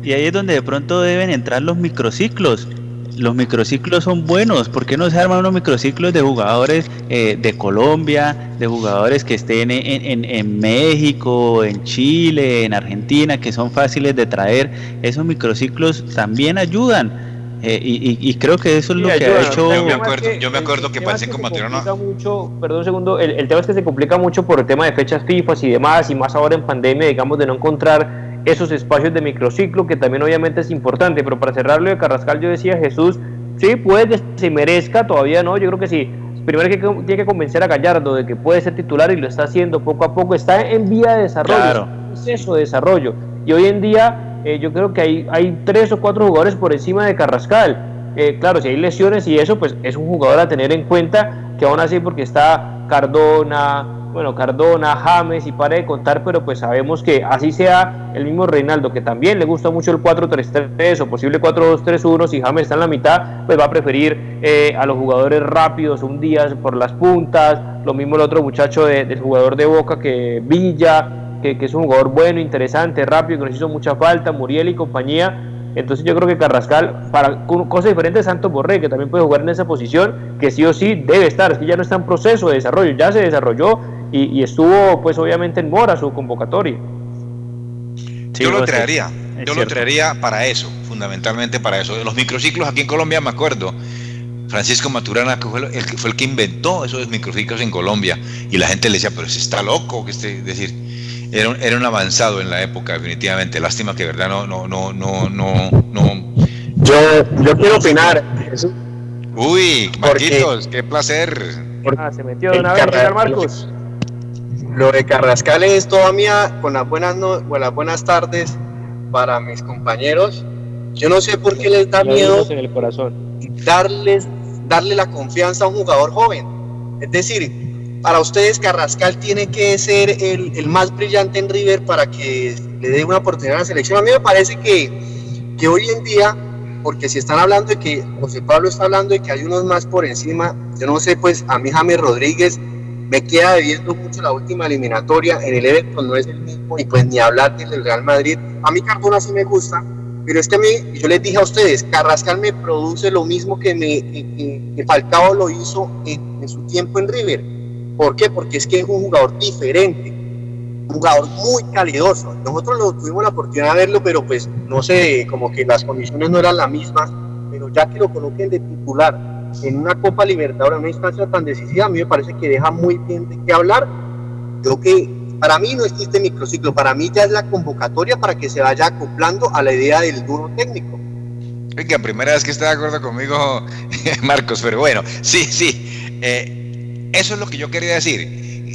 y ahí es donde de pronto deben entrar los microciclos los microciclos son buenos. ¿Por qué no se arman unos microciclos de jugadores eh, de Colombia, de jugadores que estén en, México, en Chile, en Argentina, que son fáciles de traer? Esos microciclos también ayudan. Eh, y, creo que eso es lo que ha hecho. Yo me acuerdo, yo me acuerdo que, parece como mucho, Perdón un segundo, el, el tema es que se complica mucho por el tema de fechas FIFA y demás, y más ahora en pandemia, digamos, de no encontrar esos espacios de microciclo, que también obviamente es importante, pero para cerrarlo de Carrascal yo decía, Jesús, sí, puede que se merezca, todavía no, yo creo que sí. Primero que tiene que convencer a Gallardo de que puede ser titular y lo está haciendo poco a poco, está en vía de desarrollo, claro. proceso de desarrollo. Y hoy en día eh, yo creo que hay, hay tres o cuatro jugadores por encima de Carrascal. Eh, claro, si hay lesiones y eso, pues es un jugador a tener en cuenta que aún así porque está Cardona, bueno, Cardona, James y para de contar, pero pues sabemos que así sea el mismo Reinaldo, que también le gusta mucho el 4-3-3 o posible 4-2-3-1, si James está en la mitad, pues va a preferir eh, a los jugadores rápidos, un día por las puntas, lo mismo el otro muchacho del jugador de Boca que Villa, que, que, es un jugador bueno, interesante, rápido, que nos hizo mucha falta, Muriel y compañía, entonces yo creo que Carrascal, para cosas diferentes de Santos Borré, que también puede jugar en esa posición, que sí o sí debe estar, es que ya no está en proceso de desarrollo, ya se desarrolló y, estuvo pues obviamente en mora su convocatoria. yo lo traería, yo lo traería para eso, fundamentalmente para eso. Los microciclos aquí en Colombia, me acuerdo, Francisco Maturana, que fue el, que fue el que inventó esos microciclos en Colombia, y la gente le decía, pero si está loco, que este, decir, era un, era un avanzado en la época, definitivamente. Lástima que verdad no, no, no, no, no, no. Yo, yo quiero opinar. Uy, Marquitos, qué placer. Ah, se metió de una vez, Marcos. Lo de Carrascal es toda mía, con las buenas, no, las buenas tardes para mis compañeros. Yo no sé por qué les da miedo en el corazón. Darles, darle la confianza a un jugador joven. Es decir, para ustedes Carrascal tiene que ser el, el, más brillante en River para que le dé una oportunidad a la selección. A mí me parece que, que hoy en día, porque si están hablando de que José Pablo está hablando de que hay unos más por encima, yo no sé, pues a mí James Rodríguez me queda debiendo mucho la última eliminatoria. En el Everton no es el mismo, y pues ni hablar del Real Madrid. A mí Cardona sí me gusta, pero este me, yo les dije a ustedes, Carrascal me produce lo mismo que, me, que, Falcao lo hizo en, su tiempo en River. ¿Por qué? Porque es que es un jugador diferente, un jugador muy calidoso. Nosotros lo, tuvimos la oportunidad de verlo, pero pues no sé, como que las condiciones no eran las mismas, pero ya que lo coloquen de titular en una Copa Libertadores, una instancia tan decisiva, a mí me parece que deja muy bien de qué hablar. Creo que para mí no existe microciclo, para mí ya es la convocatoria para que se vaya acoplando a la idea del duro técnico. Oiga, primera vez que está de acuerdo conmigo, *laughs* Marcos, pero bueno, sí, sí. Eh, eso es lo que yo quería decir.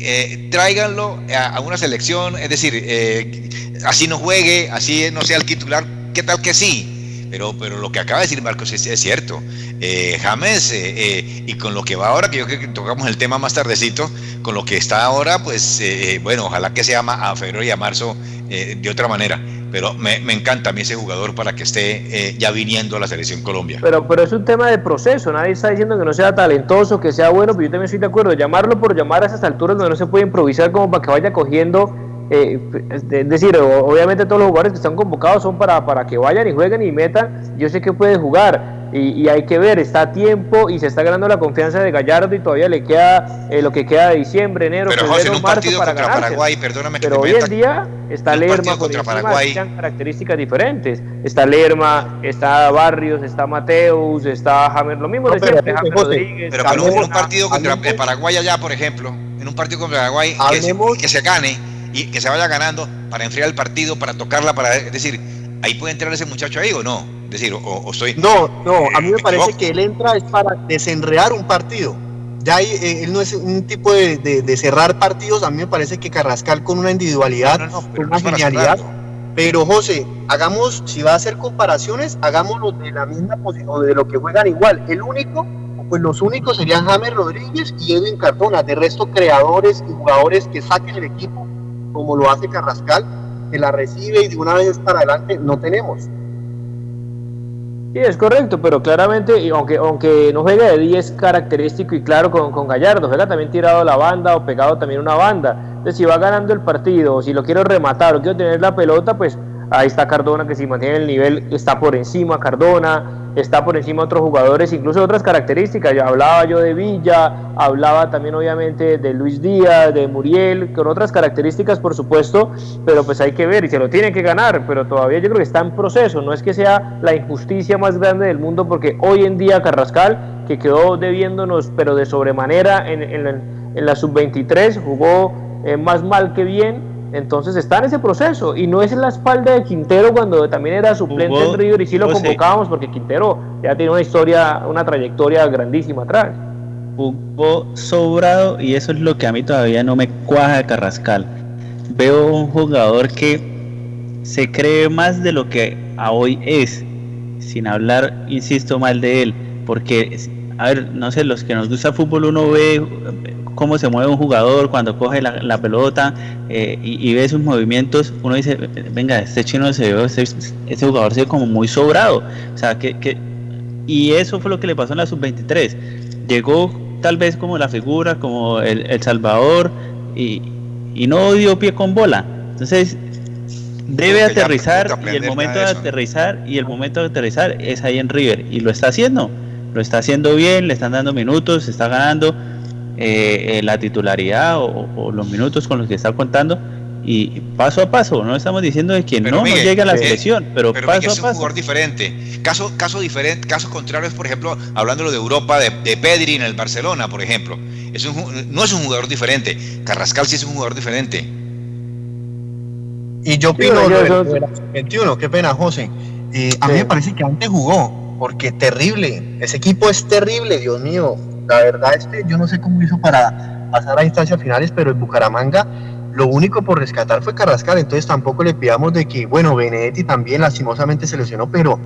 Eh, tráiganlo a, una selección, es decir, eh, así no juegue, así no sea el titular, ¿qué tal que sí? Pero, pero lo que acaba de decir Marcos es, cierto. Eh, James, eh, eh, y con lo que va ahora, que yo creo que tocamos el tema más tardecito, con lo que está ahora, pues bueno, ojalá que sea a febrero y a marzo de otra manera. Pero me, me, encanta a mí ese jugador para que esté ya viniendo a la selección Colombia. Pero, pero es un tema de proceso, nadie está diciendo que no sea talentoso, que sea bueno, pero yo también estoy de acuerdo. Llamarlo por llamar a esas alturas donde no se puede improvisar como para que vaya cogiendo eh, es decir, obviamente todos los jugadores que están convocados son para, para que vayan y jueguen y metan. Yo sé que puede jugar y, hay que ver, está a tiempo y se está ganando la confianza de Gallardo y todavía le queda eh, lo que queda de diciembre, enero, Pero José, en un partido contra Paraguay, perdóname que Pero hoy en día está Lerma Paraguay. características diferentes. Está Lerma, está Barrios, está Mateus, está James, lo mismo de siempre, James Rodríguez. Pero, en un partido contra Paraguay allá, por ejemplo, en un partido contra Paraguay, que se gane y que se vaya ganando para enfriar el partido, para tocarla, para es decir, ahí puede entrar ese muchacho ahí o no, es decir, o, estoy no, no, a mí me, parece que él entra es para desenredar un partido. Ya eh, él no es un tipo de, cerrar partidos, a mí me parece que Carrascal con una individualidad, con una genialidad. Pero José, hagamos, si va a hacer comparaciones, hagámoslo de la misma posición, o de lo que juegan igual. El único, pues los únicos serían James Rodríguez y Edwin Cardona. De resto, creadores y jugadores que saquen el equipo como lo hace Carrascal, que la recibe y de una vez para adelante no tenemos. Sí, es correcto, pero claramente, aunque, aunque no juega de 10 característico y claro con, con Gallardo, juega también tirado la banda o pegado también una banda. Entonces, si va ganando el partido, o si lo quiero rematar o quiero tener la pelota, pues Ahí está Cardona que si mantiene el nivel está por encima Cardona, está por encima otros jugadores, incluso otras características. Hablaba yo de Villa, hablaba también obviamente de Luis Díaz, de Muriel, con otras características por supuesto, pero pues hay que ver y se lo tiene que ganar, pero todavía yo creo que está en proceso, no es que sea la injusticia más grande del mundo porque hoy en día Carrascal, que quedó debiéndonos pero de sobremanera en, en la sub-23, jugó eh, más mal que bien entonces está en ese proceso y no es en la espalda de Quintero cuando también era suplente en River y sí lo convocábamos porque Quintero ya tiene una historia, una trayectoria grandísima atrás. Jugó sobrado y eso es lo que a mí todavía no me cuaja de Carrascal. Veo un jugador que se cree más de lo que a hoy es, sin hablar, insisto, mal de él, porque, a ver, no sé, los que nos gusta fútbol uno ve cómo se mueve un jugador cuando coge la, pelota eh, y, ve sus movimientos, uno dice, venga, este chino se ve, este, este, jugador se ve como muy sobrado. O sea, que, que, y eso fue lo que le pasó en la sub-23. Llegó tal vez como la figura, como el, el Salvador, y, y, no dio pie con bola. Entonces, debe aterrizar y el momento de aterrizar y el momento de aterrizar es ahí en River y lo está haciendo. Lo está haciendo bien, le están dando minutos, se está ganando eh, eh, la titularidad o, los minutos con los que está contando y paso a paso, no estamos diciendo de que no, no llegue a la eh, selección, pero, paso a paso. Es un jugador diferente. Caso, caso diferente, casos contrarios, por ejemplo, hablándolo de Europa, de, Pedri en el Barcelona, por ejemplo. Es un, no es un jugador diferente. Carrascal sí es un jugador diferente. Y yo opino, 21, qué pena, José. a mí me parece que antes jugó, porque terrible. Ese equipo es terrible, Dios mío. La verdad es que yo no sé cómo hizo para pasar a instancias finales, pero en Bucaramanga lo único por rescatar fue Carrascal, entonces tampoco le pidamos de que, bueno, Benedetti también lastimosamente se lesionó, pero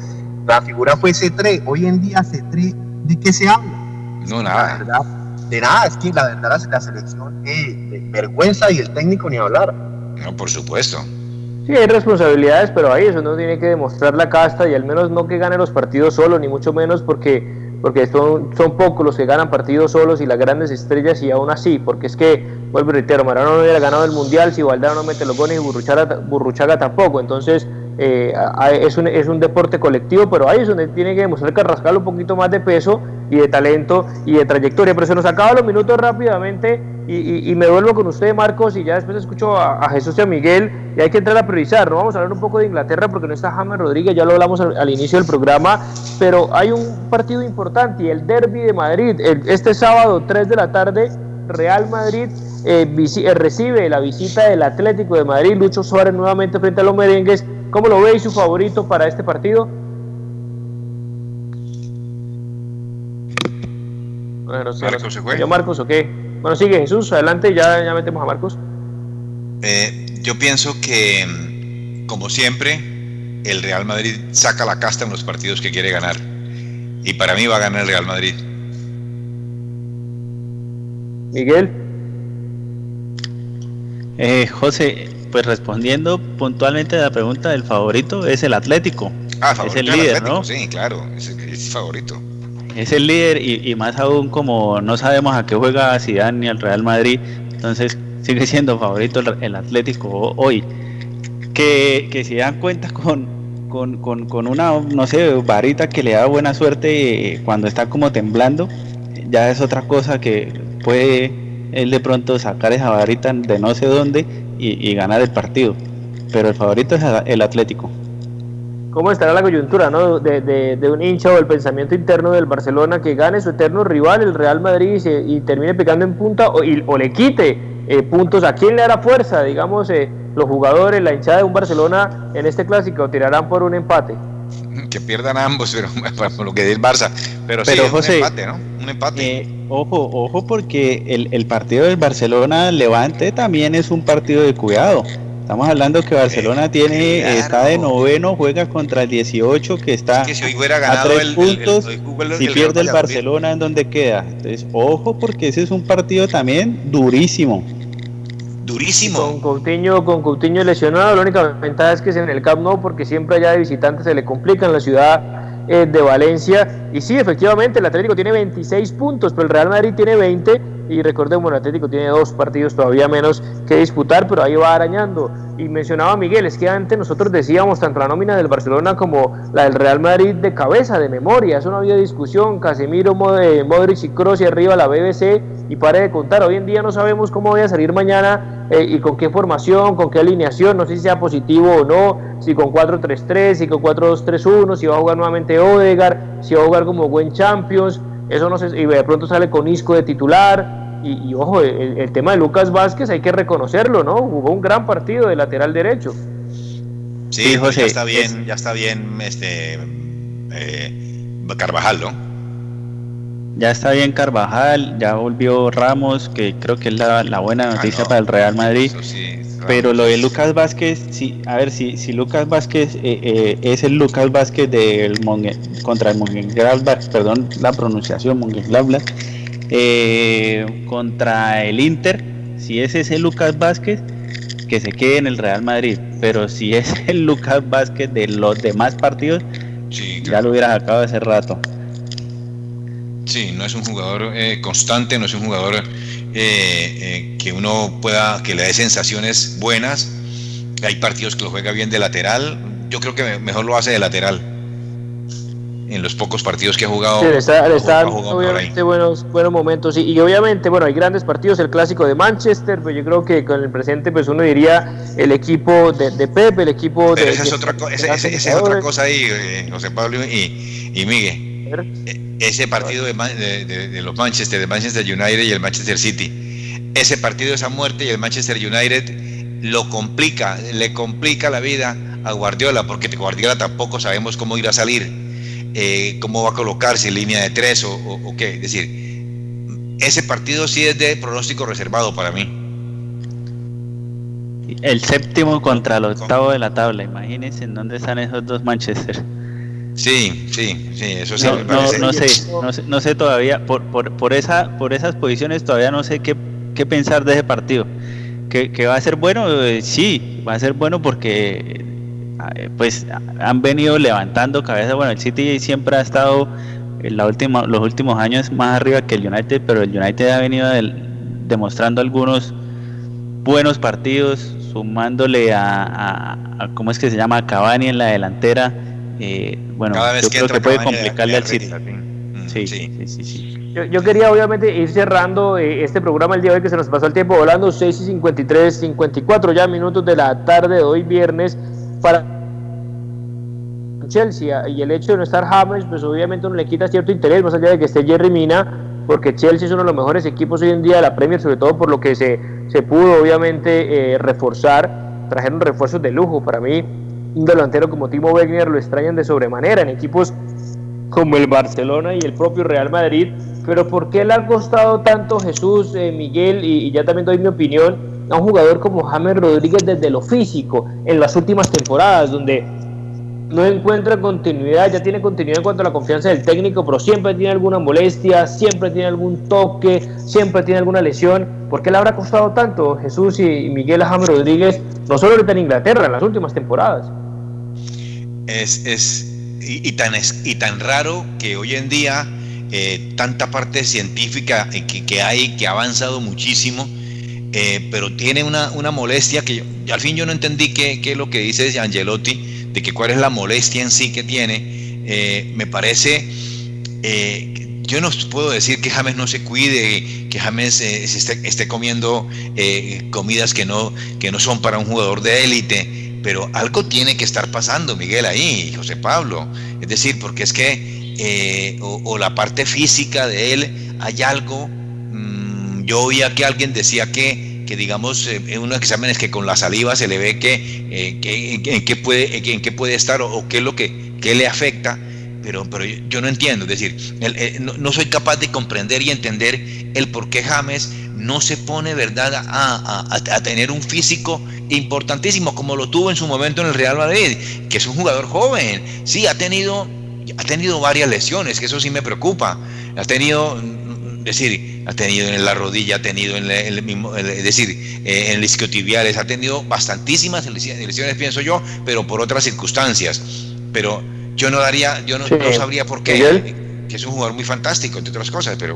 la figura fue C3. Hoy en día C3, ¿de qué se habla? No, nada. de nada, es que la verdad la, selección es vergüenza y el técnico ni hablar. No, por supuesto. Sí, hay responsabilidades, pero ahí eso no tiene que demostrar la casta y al menos no que gane los partidos solo, ni mucho menos porque porque son, son pocos los que ganan partidos solos y las grandes estrellas y aún así, porque es que, vuelvo y reitero, Marano no hubiera ganado el Mundial si Valdano no mete los goles y Burruchaga, Burruchaga tampoco, entonces eh, es, un, es un deporte colectivo, pero ahí es donde tiene que demostrar Carrascal un poquito más de peso y de talento y de trayectoria, pero se nos acaban los minutos rápidamente y, me vuelvo con usted, Marcos, y ya después escucho a, Jesús y a Miguel, y hay que entrar a priorizar. No vamos a hablar un poco de Inglaterra porque no está James Rodríguez, ya lo hablamos al, inicio del programa, pero hay un partido importante y el Derby de Madrid, este sábado 3 de la tarde, Real Madrid eh, eh, recibe la visita del Atlético de Madrid, Lucho Suárez nuevamente frente a los merengues. ¿Cómo lo veis su favorito para este partido? Bueno, Marcos se fue. ¿Yo Marcos o qué? Bueno, sigue Jesús, adelante, ya, ya metemos a Marcos. Eh, yo pienso que, como siempre, el Real Madrid saca la casta en los partidos que quiere ganar. Y para mí va a ganar el Real Madrid. Miguel. Eh, José, pues respondiendo puntualmente a la pregunta del favorito, es el Atlético. Ah, es el líder, ¿no? Sí, claro, es, es favorito es el líder y, más aún como no sabemos a qué juega Zidane ni al Real Madrid, entonces sigue siendo favorito el, Atlético hoy. Que, que si dan cuenta con, con, una, no sé, varita que le da buena suerte cuando está como temblando, ya es otra cosa que puede él de pronto sacar esa varita de no sé dónde y, y ganar el partido. Pero el favorito es el Atlético cómo estará la coyuntura ¿no? de, un hincha o el pensamiento interno del Barcelona que gane su eterno rival, el Real Madrid, y, termine picando en punta o, le quite eh, puntos. ¿A quién le hará fuerza? Digamos, eh, los jugadores, la hinchada de un Barcelona en este clásico tirarán por un empate. Que pierdan ambos, *laughs* pero por lo que dice el Barça. Pero, sí, un empate, ¿no? Un empate. Eh, ojo, ojo, porque el, el partido del Barcelona-Levante también es un partido de cuidado. Estamos hablando que Barcelona tiene está de noveno, juega contra el 18 que está si a tres puntos. si pierde el Barcelona, ¿en dónde queda? Entonces, ojo porque ese es un partido también durísimo. Durísimo. Con Coutinho, con Coutinho lesionado, la única ventaja es que es en el Camp Nou porque siempre allá de visitantes se le complica en la ciudad eh, de Valencia. Y sí, efectivamente, el Atlético tiene 26 puntos, pero el Real Madrid tiene 20 y recordemos, el Atlético tiene dos partidos todavía menos que disputar, pero ahí va arañando. Y mencionaba Miguel, es que antes nosotros decíamos tanto la nómina del Barcelona como la del Real Madrid de cabeza, de memoria, eso no había discusión, Casemiro, Modric y Kroos y arriba la BBC y pare de contar, hoy en día no sabemos cómo voy a salir mañana eh, y con qué formación, con qué alineación, no sé si sea positivo o no, si con 4-3-3, si con 4-2-3-1, si va a jugar nuevamente Odegar, si va a jugar como buen Champions, eso no sé, y de pronto sale con Isco de titular, y, ojo, el, tema de Lucas Vázquez hay que reconocerlo, ¿no? Jugó un gran partido de lateral derecho. Sí, José, ya está bien, ya está bien este eh, Carvajal, ¿no? Ya está bien Carvajal, ya volvió Ramos, que creo que es la, buena ah, noticia para el Real Madrid. Pero lo de Lucas Vázquez, sí, a ver, si, si Lucas Vázquez eh, eh, es el Lucas Vázquez del contra el Mönchengladbach, perdón la pronunciación, Mönchengladbach, eh, contra el Inter, si es ese Lucas Vázquez, que se quede en el Real Madrid. Pero si es el Lucas Vázquez de los demás partidos, ya lo hubiera sacado hace rato. Sí, no es un jugador eh, constante, no es un jugador eh, que uno pueda, que le dé sensaciones buenas. Hay partidos que lo juega bien de lateral. Yo creo que mejor lo hace de lateral en los pocos partidos que ha jugado. Sí, está, obviamente buenos, buenos momentos y, obviamente, bueno, hay grandes partidos, el clásico de Manchester, pero yo creo que con el presente, pues uno diría el equipo de, de Pep, el equipo de... Esa es, otra, es otra cosa ahí, eh, José Pablo y, y Miguel. Ese partido de, de, los Manchester, de Manchester United y el Manchester City, ese partido, esa muerte y el Manchester United lo complica, le complica la vida a Guardiola, porque Guardiola tampoco sabemos cómo ir a salir eh, cómo va a colocarse en línea de tres o, qué. Es decir, ese partido sí es de pronóstico reservado para mí. El séptimo contra el octavo de la tabla, imagínense en dónde están esos dos Manchester. Sí, sí, sí, eso sí. No, sé, no, sé, todavía, por, por, por, esa, por esas posiciones todavía no sé qué, qué pensar de ese partido. ¿Que, va a ser bueno? Eh, sí, va a ser bueno porque eh, pues han venido levantando cabeza. Bueno, el City siempre ha estado en la última, los últimos años más arriba que el United, pero el United ha venido demostrando algunos buenos partidos, sumándole a, ¿cómo es que se llama? A Cavani en la delantera. Eh, bueno, yo creo que puede complicarle al City. Mm, sí, sí, sí, sí. Yo, quería obviamente ir cerrando eh, este programa el día de hoy que se nos pasó el tiempo volando, 6 y 53, 54 ya minutos de la tarde de hoy viernes para Chelsea y el hecho de no estar James, pues obviamente no le quita cierto interés, más allá de que esté Jerry Mina, porque Chelsea es uno de los mejores equipos hoy en día de la Premier, sobre todo por lo que se, se pudo obviamente eh, reforzar, trajeron refuerzos de lujo, para mí un delantero como Timo Wegner lo extrañan de sobremanera en equipos como el Barcelona y el propio Real Madrid, pero ¿por qué le ha costado tanto Jesús, eh, Miguel, y, y ya también doy mi opinión, a un jugador como James Rodríguez desde lo físico en las últimas temporadas, donde no encuentra continuidad, ya tiene continuidad en cuanto a la confianza del técnico, pero siempre tiene alguna molestia, siempre tiene algún toque, siempre tiene alguna lesión. ¿Por qué le habrá costado tanto Jesús y Miguel James Rodríguez, no solo ahorita en Inglaterra, en las últimas temporadas? Es, es y, tan, es, y tan raro que hoy en día eh, tanta parte científica que, que, hay, que ha avanzado muchísimo, eh, pero tiene una, una molestia que al fin yo no entendí qué, qué es lo que dice Angelotti de que cuál es la molestia en sí que tiene, eh, me parece, yo no puedo decir que James no se cuide, que James eh, esté, comiendo comidas que no, que no son para un jugador de élite, pero algo tiene que estar pasando, Miguel, ahí, José Pablo. Es decir, porque es que, o, la parte física de él, hay algo, mm, yo oía que alguien decía que que digamos eh, en unos exámenes que con la saliva se le ve que, eh, en, qué puede, en qué puede estar o, qué es lo que, le afecta, pero, pero yo no entiendo, es decir, eh, no, soy capaz de comprender y entender el por qué James no se pone, ¿verdad?, a, a, tener un físico importantísimo como lo tuvo en su momento en el Real Madrid, que es un jugador joven, sí, ha tenido, ha tenido varias lesiones, que eso sí me preocupa, ha tenido es decir, ha tenido en la rodilla, ha tenido en el, mismo, es decir, eh, en el isquiotibiales, ha tenido bastantísimas lesiones, pienso yo, pero por otras circunstancias. Pero yo no daría, yo no, sabría por qué, que es un jugador muy fantástico, entre otras cosas, pero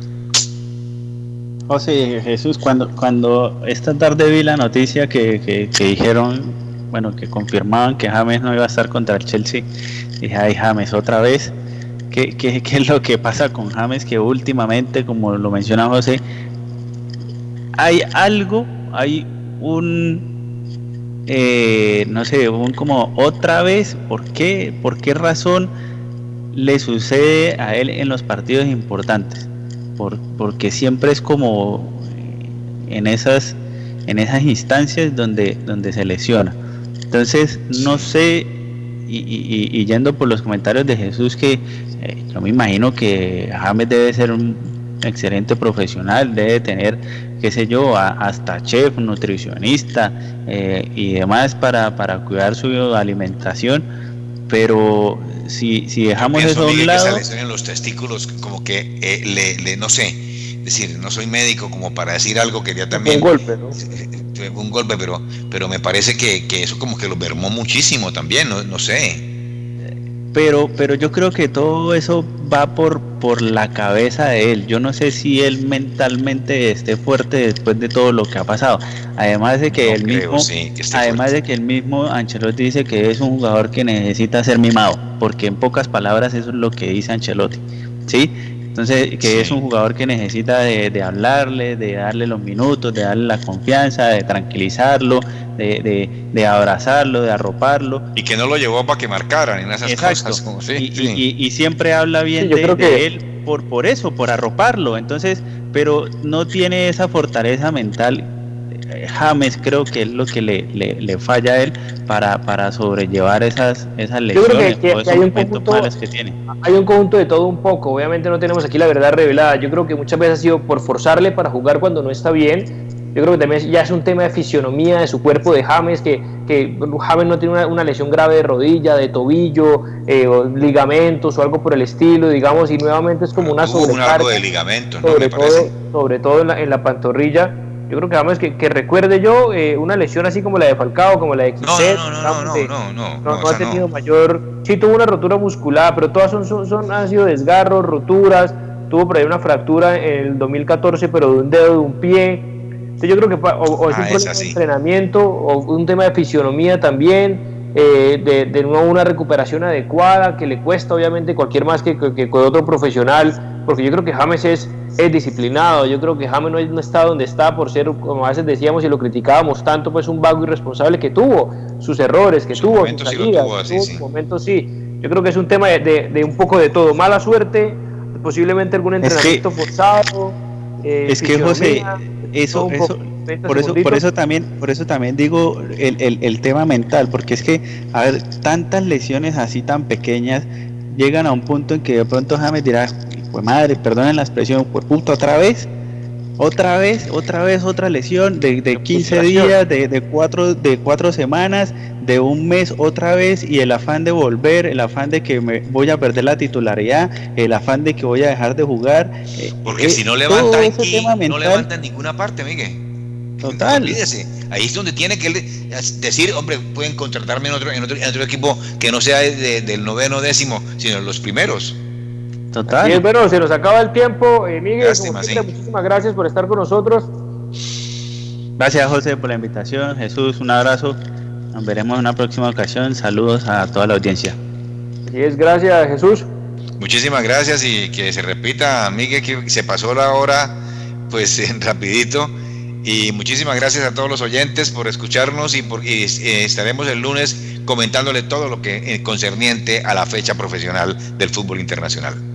José Jesús, cuando, cuando esta tarde vi la noticia que, que, dijeron, bueno, que confirmaban que James no iba a estar contra el Chelsea, dije, ay James, otra vez. ¿Qué, qué, *laughs* qué es lo que pasa con James? Que últimamente, como lo menciona José, hay algo, hay un, eh, no sé, un como otra vez, ¿por qué? ¿Por qué razón le sucede a él en los partidos importantes? porque siempre es como en esas, en esas instancias donde, donde se lesiona. Entonces, no sé, y, yendo por los comentarios de Jesús, que eh, yo me imagino que James debe ser un excelente profesional, debe tener, qué sé yo, hasta chef, nutricionista eh, y demás para, para cuidar su alimentación, pero si, si dejamos eso a un lado... en los testículos como que eh, le, le, no sé, decir, no soy médico como para decir algo que ya también... Un golpe, ¿no? *laughs* Un golpe, pero, pero me parece que, que eso como que lo mermó muchísimo también, no, no sé pero, pero yo creo que todo eso va por, por la cabeza de él. Yo no sé si él mentalmente esté fuerte después de todo lo que ha pasado. Además de que el mismo, además de que el mismo Ancelotti dice que es un jugador que necesita ser mimado, porque en pocas palabras eso es lo que dice Ancelotti, ¿sí? Entonces, que es un jugador que necesita de, hablarle, de darle los minutos, de darle la confianza, de tranquilizarlo, de, abrazarlo, de arroparlo. Y que no lo llevó para que marcaran en esas cosas. y, siempre habla bien de, él por, por eso, por arroparlo. Entonces, pero no tiene esa fortaleza mental James creo que es lo que le, le, falla a él para, para sobrellevar esas, esas lesiones que, hay un conjunto, que tiene. Hay un conjunto de todo un poco, obviamente no tenemos aquí la verdad revelada, yo creo que muchas veces ha sido por forzarle para jugar cuando no está bien, yo creo que también ya es un tema de fisionomía de su cuerpo de James, que, que James no tiene una, lesión grave de rodilla, de tobillo, eh, o ligamentos o algo por el estilo, digamos, y nuevamente es como una sobrecarga. de ligamento, sobre, todo, sobre todo en la, en la pantorrilla yo creo que vamos que, que recuerde yo eh, una lesión así como la de Falcao, como la de Xset, no, no, no, no, no, no, ha tenido mayor, sí tuvo una rotura muscular, pero todas son, son, son, han sido desgarros, roturas, tuvo por ahí una fractura en el 2014, pero de un dedo de un pie. Entonces yo creo que o, es un ah, problema de entrenamiento o un tema de fisionomía también, eh, de, de una recuperación adecuada que le cuesta obviamente cualquier más que, que, que otro profesional, porque yo creo que James es es disciplinado. Yo creo que James no, está donde está por ser, como a veces decíamos y lo criticábamos tanto, pues un vago irresponsable que tuvo sus errores, que tuvo sus salidas, momentos sí. Yo creo que es un tema de, un poco de todo. Mala suerte, posiblemente algún entrenamiento forzado. Eh, es que José, eso, eso por eso, por eso también, por eso también digo el, el, el tema mental, porque es que, a ver, tantas lesiones así tan pequeñas llegan a un punto en que de pronto James dirá, pues madre, perdonen la expresión, pues puto, otra vez, otra vez, otra vez, otra lesión de, de 15 días, de, de, cuatro, de cuatro semanas, de un mes otra vez y el afán de volver, el afán de que me voy a perder la titularidad, el afán de que voy a dejar de jugar. Eh, Porque eh, si no levantan aquí, no levantan ninguna parte, Miguel. Total. Ahí es donde tiene que decir, hombre, pueden contratarme en otro, en otro, equipo que no sea del noveno décimo, sino los primeros. Total. Y bueno, se nos acaba el tiempo. Eh, Miguel, muchísimas gracias por estar con nosotros. Gracias, José, por la invitación. Jesús, un abrazo. Nos veremos en una próxima ocasión. Saludos a toda la audiencia. Así es, gracias, Jesús. Muchísimas gracias y que se repita, Miguel, que se pasó la hora, pues *laughs* rapidito. Y muchísimas gracias a todos los oyentes por escucharnos y, por, y eh, estaremos el lunes comentándole todo lo que eh, concerniente a la fecha profesional del fútbol internacional.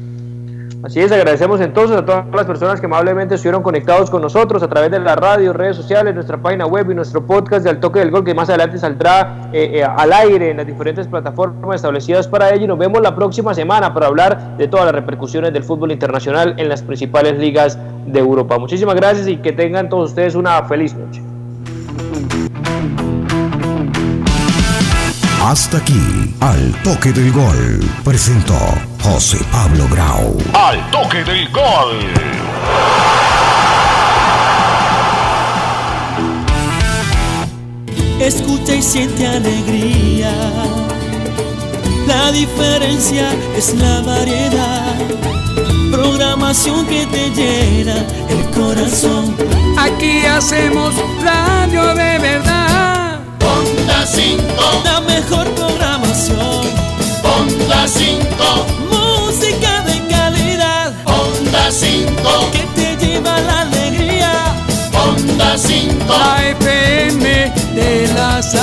Así es, agradecemos entonces a todas las personas que amablemente estuvieron conectados con nosotros a través de la radio, redes sociales, nuestra página web y nuestro podcast de Al Toque del Gol, que más adelante saldrá eh, eh, al aire en las diferentes plataformas establecidas para ello. Y nos vemos la próxima semana para hablar de todas las repercusiones del fútbol internacional en las principales ligas de Europa. Muchísimas gracias y que tengan todos ustedes una feliz noche. Hasta aquí, al toque del gol, presentó José Pablo Grau. Al toque del gol. Escucha y siente alegría. La diferencia es la variedad programación que te llena el corazón. Aquí hacemos radio de verdad. Ponta 5. La mejor programación. Ponta 5. Música de calidad. Ponta 5. Que te lleva la alegría. Ponta 5. La FM de las